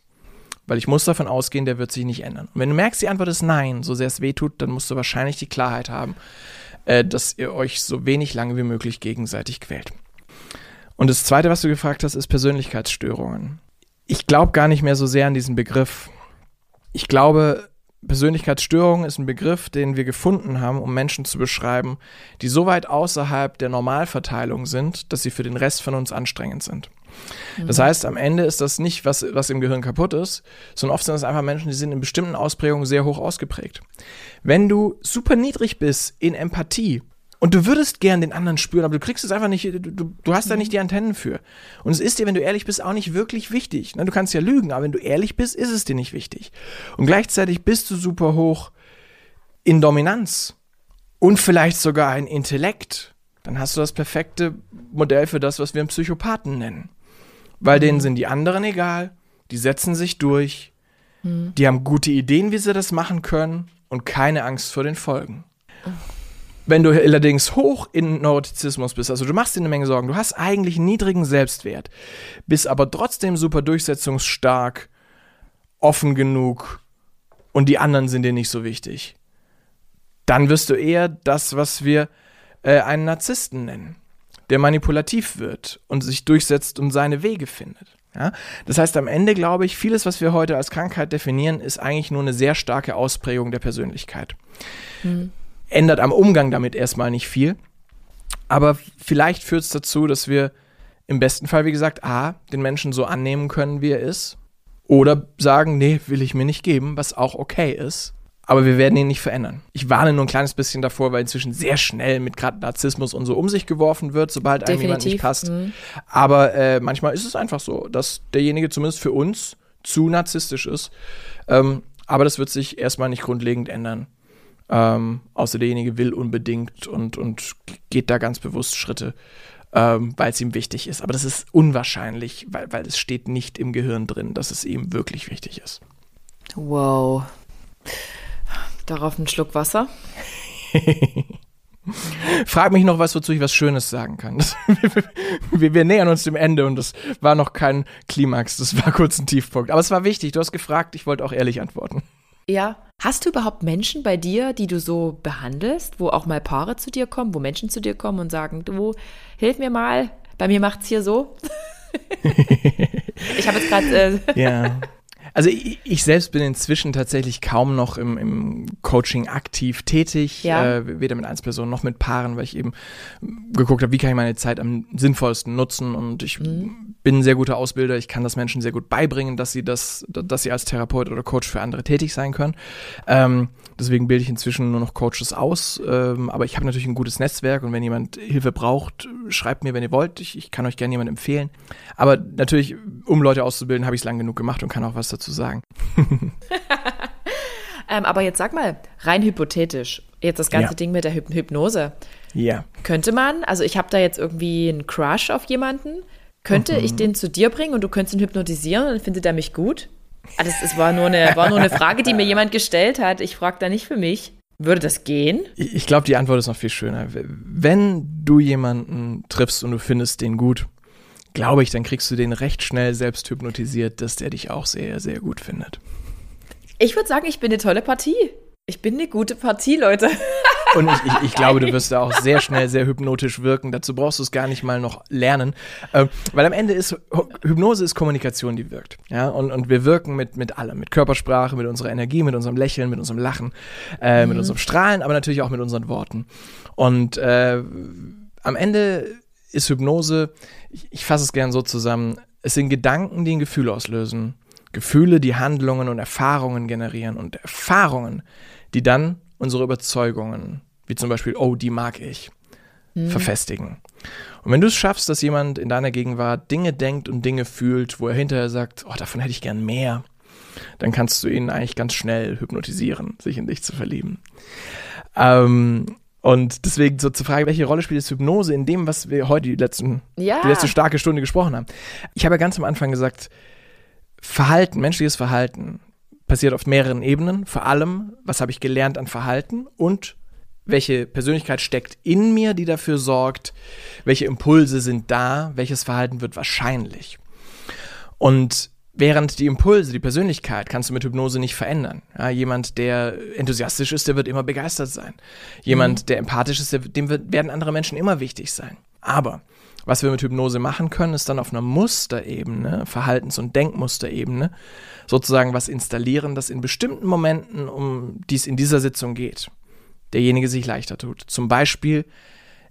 Weil ich muss davon ausgehen, der wird sich nicht ändern. Und wenn du merkst, die Antwort ist nein, so sehr es weh tut, dann musst du wahrscheinlich die Klarheit haben, äh, dass ihr euch so wenig lange wie möglich gegenseitig quält. Und das Zweite, was du gefragt hast, ist Persönlichkeitsstörungen. Ich glaube gar nicht mehr so sehr an diesen Begriff. Ich glaube, Persönlichkeitsstörung ist ein Begriff, den wir gefunden haben, um Menschen zu beschreiben, die so weit außerhalb der Normalverteilung sind, dass sie für den Rest von uns anstrengend sind. Das mhm. heißt, am Ende ist das nicht, was, was im Gehirn kaputt ist, sondern oft sind es einfach Menschen, die sind in bestimmten Ausprägungen sehr hoch ausgeprägt. Wenn du super niedrig bist in Empathie und du würdest gern den anderen spüren, aber du kriegst es einfach nicht, du, du, du hast da nicht die Antennen für. Und es ist dir, wenn du ehrlich bist, auch nicht wirklich wichtig. Du kannst ja lügen, aber wenn du ehrlich bist, ist es dir nicht wichtig. Und gleichzeitig bist du super hoch in Dominanz und vielleicht sogar in Intellekt. Dann hast du das perfekte Modell für das, was wir einen Psychopathen nennen. Weil mhm. denen sind die anderen egal, die setzen sich durch, mhm. die haben gute Ideen, wie sie das machen können und keine Angst vor den Folgen. Wenn du allerdings hoch in Neurotizismus bist, also du machst dir eine Menge Sorgen, du hast eigentlich einen niedrigen Selbstwert, bist aber trotzdem super durchsetzungsstark, offen genug und die anderen sind dir nicht so wichtig, dann wirst du eher das, was wir äh, einen Narzissten nennen der manipulativ wird und sich durchsetzt und seine Wege findet. Ja? Das heißt, am Ende glaube ich, vieles, was wir heute als Krankheit definieren, ist eigentlich nur eine sehr starke Ausprägung der Persönlichkeit. Mhm. Ändert am Umgang damit erstmal nicht viel, aber vielleicht führt es dazu, dass wir im besten Fall, wie gesagt, A, den Menschen so annehmen können, wie er ist, oder sagen, nee, will ich mir nicht geben, was auch okay ist aber wir werden ihn nicht verändern. Ich warne nur ein kleines bisschen davor, weil inzwischen sehr schnell mit gerade Narzissmus und so um sich geworfen wird, sobald einem jemand nicht passt. Mhm. Aber äh, manchmal ist es einfach so, dass derjenige zumindest für uns zu narzisstisch ist. Ähm, aber das wird sich erstmal nicht grundlegend ändern. Ähm, außer derjenige will unbedingt und, und geht da ganz bewusst Schritte, ähm, weil es ihm wichtig ist. Aber das ist unwahrscheinlich, weil, weil es steht nicht im Gehirn drin, dass es ihm wirklich wichtig ist. Wow. Darauf einen Schluck Wasser. Frag mich noch was, wozu ich was Schönes sagen kann. Das, wir, wir, nähern uns dem Ende und das war noch kein Klimax, das war kurz ein Tiefpunkt. Aber es war wichtig, du hast gefragt, ich wollte auch ehrlich antworten. Ja. Hast du überhaupt Menschen bei dir, die du so behandelst, wo auch mal Paare zu dir kommen, wo Menschen zu dir kommen und sagen, du, hilf mir mal, bei mir macht's hier so? ich habe jetzt gerade. Äh ja. Also ich, ich, selbst bin inzwischen tatsächlich kaum noch im, im Coaching aktiv tätig, ja. äh, weder mit Einzelpersonen noch mit Paaren, weil ich eben geguckt habe, wie kann ich meine Zeit am sinnvollsten nutzen und ich mhm. bin ein sehr guter Ausbilder, ich kann das Menschen sehr gut beibringen, dass sie das, dass sie als Therapeut oder Coach für andere tätig sein können. Ähm, deswegen bilde ich inzwischen nur noch Coaches aus, ähm, aber ich habe natürlich ein gutes Netzwerk und wenn jemand Hilfe braucht, schreibt mir, wenn ihr wollt, ich, ich kann euch gerne jemanden empfehlen. Aber natürlich, um Leute auszubilden, habe ich es lang genug gemacht und kann auch was dazu zu sagen. ähm, aber jetzt sag mal, rein hypothetisch, jetzt das ganze ja. Ding mit der Hyp Hypnose. Ja. Könnte man, also ich habe da jetzt irgendwie einen Crush auf jemanden, könnte mhm. ich den zu dir bringen und du könntest ihn hypnotisieren und dann findet er mich gut? Ah, das, das war, nur eine, war nur eine Frage, die mir jemand gestellt hat. Ich frage da nicht für mich. Würde das gehen? Ich glaube, die Antwort ist noch viel schöner. Wenn du jemanden triffst und du findest den gut, glaube ich, dann kriegst du den recht schnell selbst hypnotisiert, dass der dich auch sehr, sehr gut findet. Ich würde sagen, ich bin eine tolle Partie. Ich bin eine gute Partie, Leute. Und ich, ich, ich, glaube, du wirst da auch sehr schnell sehr hypnotisch wirken. Dazu brauchst du es gar nicht mal noch lernen. Ähm, weil am Ende ist Hypnose ist Kommunikation, die wirkt. Ja, und, und wir wirken mit, mit allem. Mit Körpersprache, mit unserer Energie, mit unserem Lächeln, mit unserem Lachen, äh, mhm. mit unserem Strahlen, aber natürlich auch mit unseren Worten. Und äh, am Ende ist Hypnose, ich, ich fasse es gern so zusammen, es sind Gedanken, die ein Gefühl auslösen. Gefühle, die Handlungen und Erfahrungen generieren und Erfahrungen, die dann unsere Überzeugungen, wie zum Beispiel, oh, die mag ich, mhm. verfestigen. Und wenn du es schaffst, dass jemand in deiner Gegenwart Dinge denkt und Dinge fühlt, wo er hinterher sagt, oh, davon hätte ich gern mehr, dann kannst du ihn eigentlich ganz schnell hypnotisieren, sich in dich zu verlieben. Ähm, und deswegen so zur Frage, welche Rolle spielt Hypnose in dem, was wir heute die, letzten, ja. die letzte starke Stunde gesprochen haben? Ich habe ja ganz am Anfang gesagt, Verhalten, menschliches Verhalten passiert auf mehreren Ebenen. Vor allem, was habe ich gelernt an Verhalten und welche Persönlichkeit steckt in mir, die dafür sorgt, welche Impulse sind da, welches Verhalten wird wahrscheinlich. Und Während die Impulse, die Persönlichkeit kannst du mit Hypnose nicht verändern. Ja, jemand, der enthusiastisch ist, der wird immer begeistert sein. Jemand, mhm. der empathisch ist, dem wird, werden andere Menschen immer wichtig sein. Aber was wir mit Hypnose machen können, ist dann auf einer Musterebene, Verhaltens- und Denkmusterebene, sozusagen was installieren, das in bestimmten Momenten, um die es in dieser Sitzung geht, derjenige sich leichter tut. Zum Beispiel,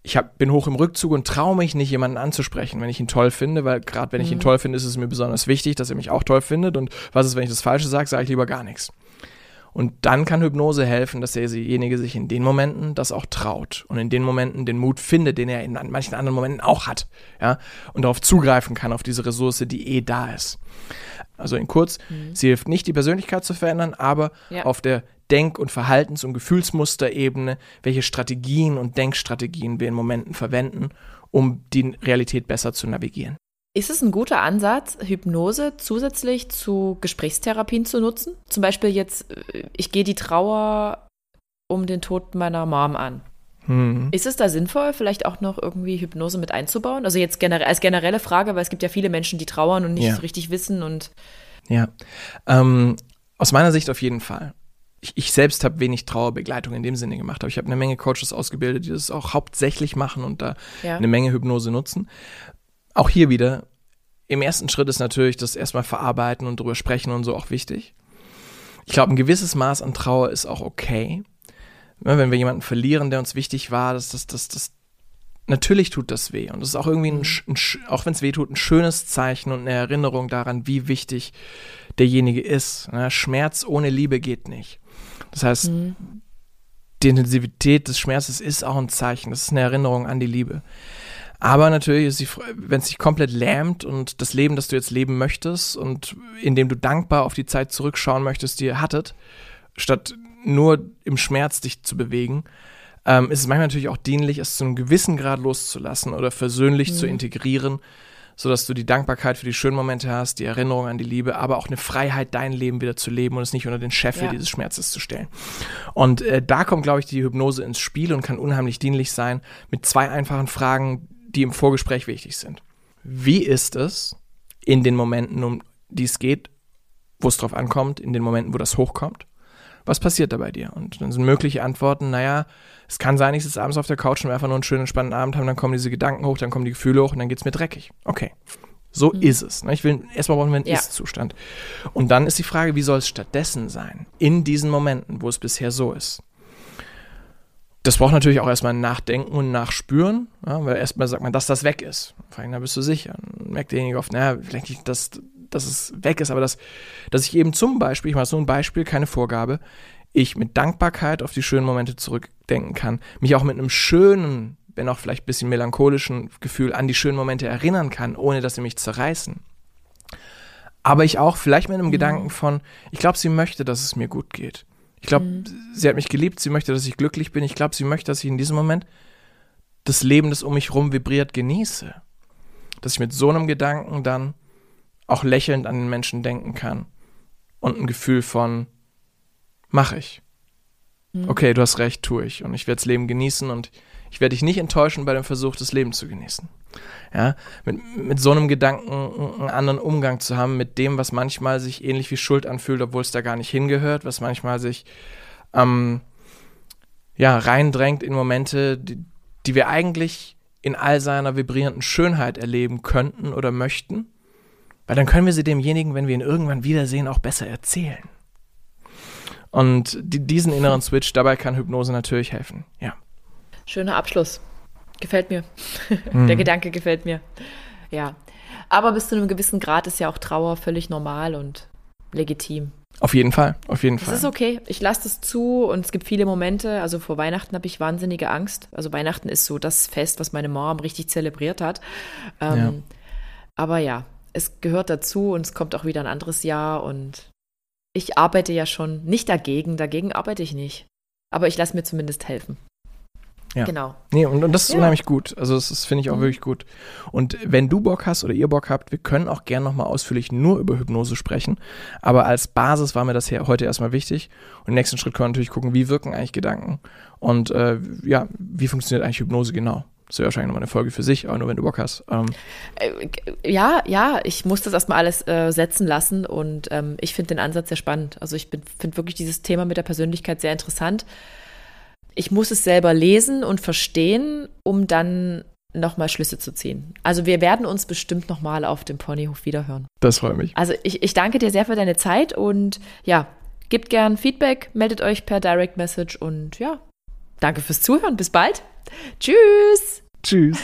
ich hab, bin hoch im Rückzug und traue mich nicht, jemanden anzusprechen, wenn ich ihn toll finde, weil gerade wenn ich ihn mhm. toll finde, ist es mir besonders wichtig, dass er mich auch toll findet. Und was ist, wenn ich das Falsche sage, sage ich lieber gar nichts. Und dann kann Hypnose helfen, dass derjenige sich in den Momenten das auch traut und in den Momenten den Mut findet, den er in manchen anderen Momenten auch hat, ja, und darauf zugreifen kann, auf diese Ressource, die eh da ist. Also in kurz, mhm. sie hilft nicht, die Persönlichkeit zu verändern, aber ja. auf der Denk- und Verhaltens- und Gefühlsmusterebene, welche Strategien und Denkstrategien wir in Momenten verwenden, um die Realität besser zu navigieren. Ist es ein guter Ansatz, Hypnose zusätzlich zu Gesprächstherapien zu nutzen? Zum Beispiel jetzt, äh, ich gehe die Trauer um den Tod meiner Mom an. Hm. Ist es da sinnvoll, vielleicht auch noch irgendwie Hypnose mit einzubauen? Also jetzt generell, als generelle Frage, weil es gibt ja viele Menschen, die trauern und nicht ja. so richtig wissen und. Ja. Ähm, aus meiner Sicht auf jeden Fall. Ich, ich selbst habe wenig Trauerbegleitung in dem Sinne gemacht, aber ich habe eine Menge Coaches ausgebildet, die das auch hauptsächlich machen und da ja. eine Menge Hypnose nutzen. Auch hier wieder, im ersten Schritt ist natürlich das erstmal verarbeiten und drüber sprechen und so auch wichtig. Ich glaube, ein gewisses Maß an Trauer ist auch okay. Wenn wir jemanden verlieren, der uns wichtig war, das, das, das, das, natürlich tut das weh. Und das ist auch irgendwie, ein, ein auch wenn es weh tut, ein schönes Zeichen und eine Erinnerung daran, wie wichtig derjenige ist. Ja, Schmerz ohne Liebe geht nicht. Das heißt, mhm. die Intensivität des Schmerzes ist auch ein Zeichen. Das ist eine Erinnerung an die Liebe. Aber natürlich wenn es dich komplett lähmt und das Leben, das du jetzt leben möchtest und in dem du dankbar auf die Zeit zurückschauen möchtest, die ihr hattet, statt nur im Schmerz dich zu bewegen, ähm, ist es manchmal natürlich auch dienlich, es zu einem gewissen Grad loszulassen oder versöhnlich mhm. zu integrieren, sodass du die Dankbarkeit für die schönen Momente hast, die Erinnerung an die Liebe, aber auch eine Freiheit, dein Leben wieder zu leben und es nicht unter den Scheffel ja. dieses Schmerzes zu stellen. Und äh, da kommt, glaube ich, die Hypnose ins Spiel und kann unheimlich dienlich sein mit zwei einfachen Fragen, die im Vorgespräch wichtig sind. Wie ist es in den Momenten, um die es geht, wo es drauf ankommt, in den Momenten, wo das hochkommt? Was passiert da bei dir? Und dann sind mögliche Antworten, naja, es kann sein, ich sitze abends auf der Couch und wir einfach nur einen schönen, spannenden Abend haben, dann kommen diese Gedanken hoch, dann kommen die Gefühle hoch und dann geht es mir dreckig. Okay. So mhm. ist es. Ne? Ich will, erstmal brauchen wir einen ja. Ist-Zustand. Und dann ist die Frage, wie soll es stattdessen sein? In diesen Momenten, wo es bisher so ist. Das braucht natürlich auch erstmal Nachdenken und Nachspüren, ja, weil erstmal sagt man, dass das weg ist. Vor allem, da bist du sicher. Dann merkt derjenige oft, naja, vielleicht nicht, dass, dass es weg ist, aber dass, dass ich eben zum Beispiel, ich mache so ein Beispiel, keine Vorgabe, ich mit Dankbarkeit auf die schönen Momente zurückdenken kann, mich auch mit einem schönen, wenn auch vielleicht ein bisschen melancholischen Gefühl an die schönen Momente erinnern kann, ohne dass sie mich zerreißen. Aber ich auch vielleicht mit einem mhm. Gedanken von, ich glaube, sie möchte, dass es mir gut geht. Ich glaube, mhm. sie hat mich geliebt, sie möchte, dass ich glücklich bin. Ich glaube, sie möchte, dass ich in diesem Moment das Leben, das um mich rum vibriert, genieße. Dass ich mit so einem Gedanken dann auch lächelnd an den Menschen denken kann und ein Gefühl von, mache ich. Mhm. Okay, du hast recht, tue ich. Und ich werde das Leben genießen und ich werde dich nicht enttäuschen bei dem Versuch, das Leben zu genießen. Ja, mit, mit so einem Gedanken einen anderen Umgang zu haben, mit dem, was manchmal sich ähnlich wie Schuld anfühlt, obwohl es da gar nicht hingehört, was manchmal sich ähm, ja, reindrängt in Momente, die, die wir eigentlich in all seiner vibrierenden Schönheit erleben könnten oder möchten, weil dann können wir sie demjenigen, wenn wir ihn irgendwann wiedersehen, auch besser erzählen. Und die, diesen inneren Switch, dabei kann Hypnose natürlich helfen. Ja. Schöner Abschluss. Gefällt mir. Mhm. Der Gedanke gefällt mir. Ja. Aber bis zu einem gewissen Grad ist ja auch Trauer völlig normal und legitim. Auf jeden Fall, auf jeden das Fall. Das ist okay. Ich lasse das zu und es gibt viele Momente. Also vor Weihnachten habe ich wahnsinnige Angst. Also Weihnachten ist so das Fest, was meine Mom richtig zelebriert hat. Ähm, ja. Aber ja, es gehört dazu und es kommt auch wieder ein anderes Jahr und ich arbeite ja schon nicht dagegen, dagegen arbeite ich nicht. Aber ich lasse mir zumindest helfen. Ja. Genau. Nee, und, und das ist ja. unheimlich gut. Also das, finde ich auch mhm. wirklich gut. Und wenn du Bock hast oder ihr Bock habt, wir können auch gerne nochmal ausführlich nur über Hypnose sprechen. Aber als Basis war mir das hier heute erstmal wichtig. Und im nächsten Schritt können wir natürlich gucken, wie wirken eigentlich Gedanken und äh, ja, wie funktioniert eigentlich Hypnose genau. Das wäre wahrscheinlich nochmal eine Folge für sich, aber nur wenn du Bock hast. Ähm. Äh, ja, ja, ich muss das erstmal alles äh, setzen lassen und ähm, ich finde den Ansatz sehr spannend. Also ich finde wirklich dieses Thema mit der Persönlichkeit sehr interessant. Ich muss es selber lesen und verstehen, um dann nochmal Schlüsse zu ziehen. Also wir werden uns bestimmt nochmal auf dem Ponyhof wiederhören. Das freut mich. Also ich, ich danke dir sehr für deine Zeit und ja, gebt gern Feedback, meldet euch per Direct Message und ja, danke fürs Zuhören. Bis bald. Tschüss. Tschüss.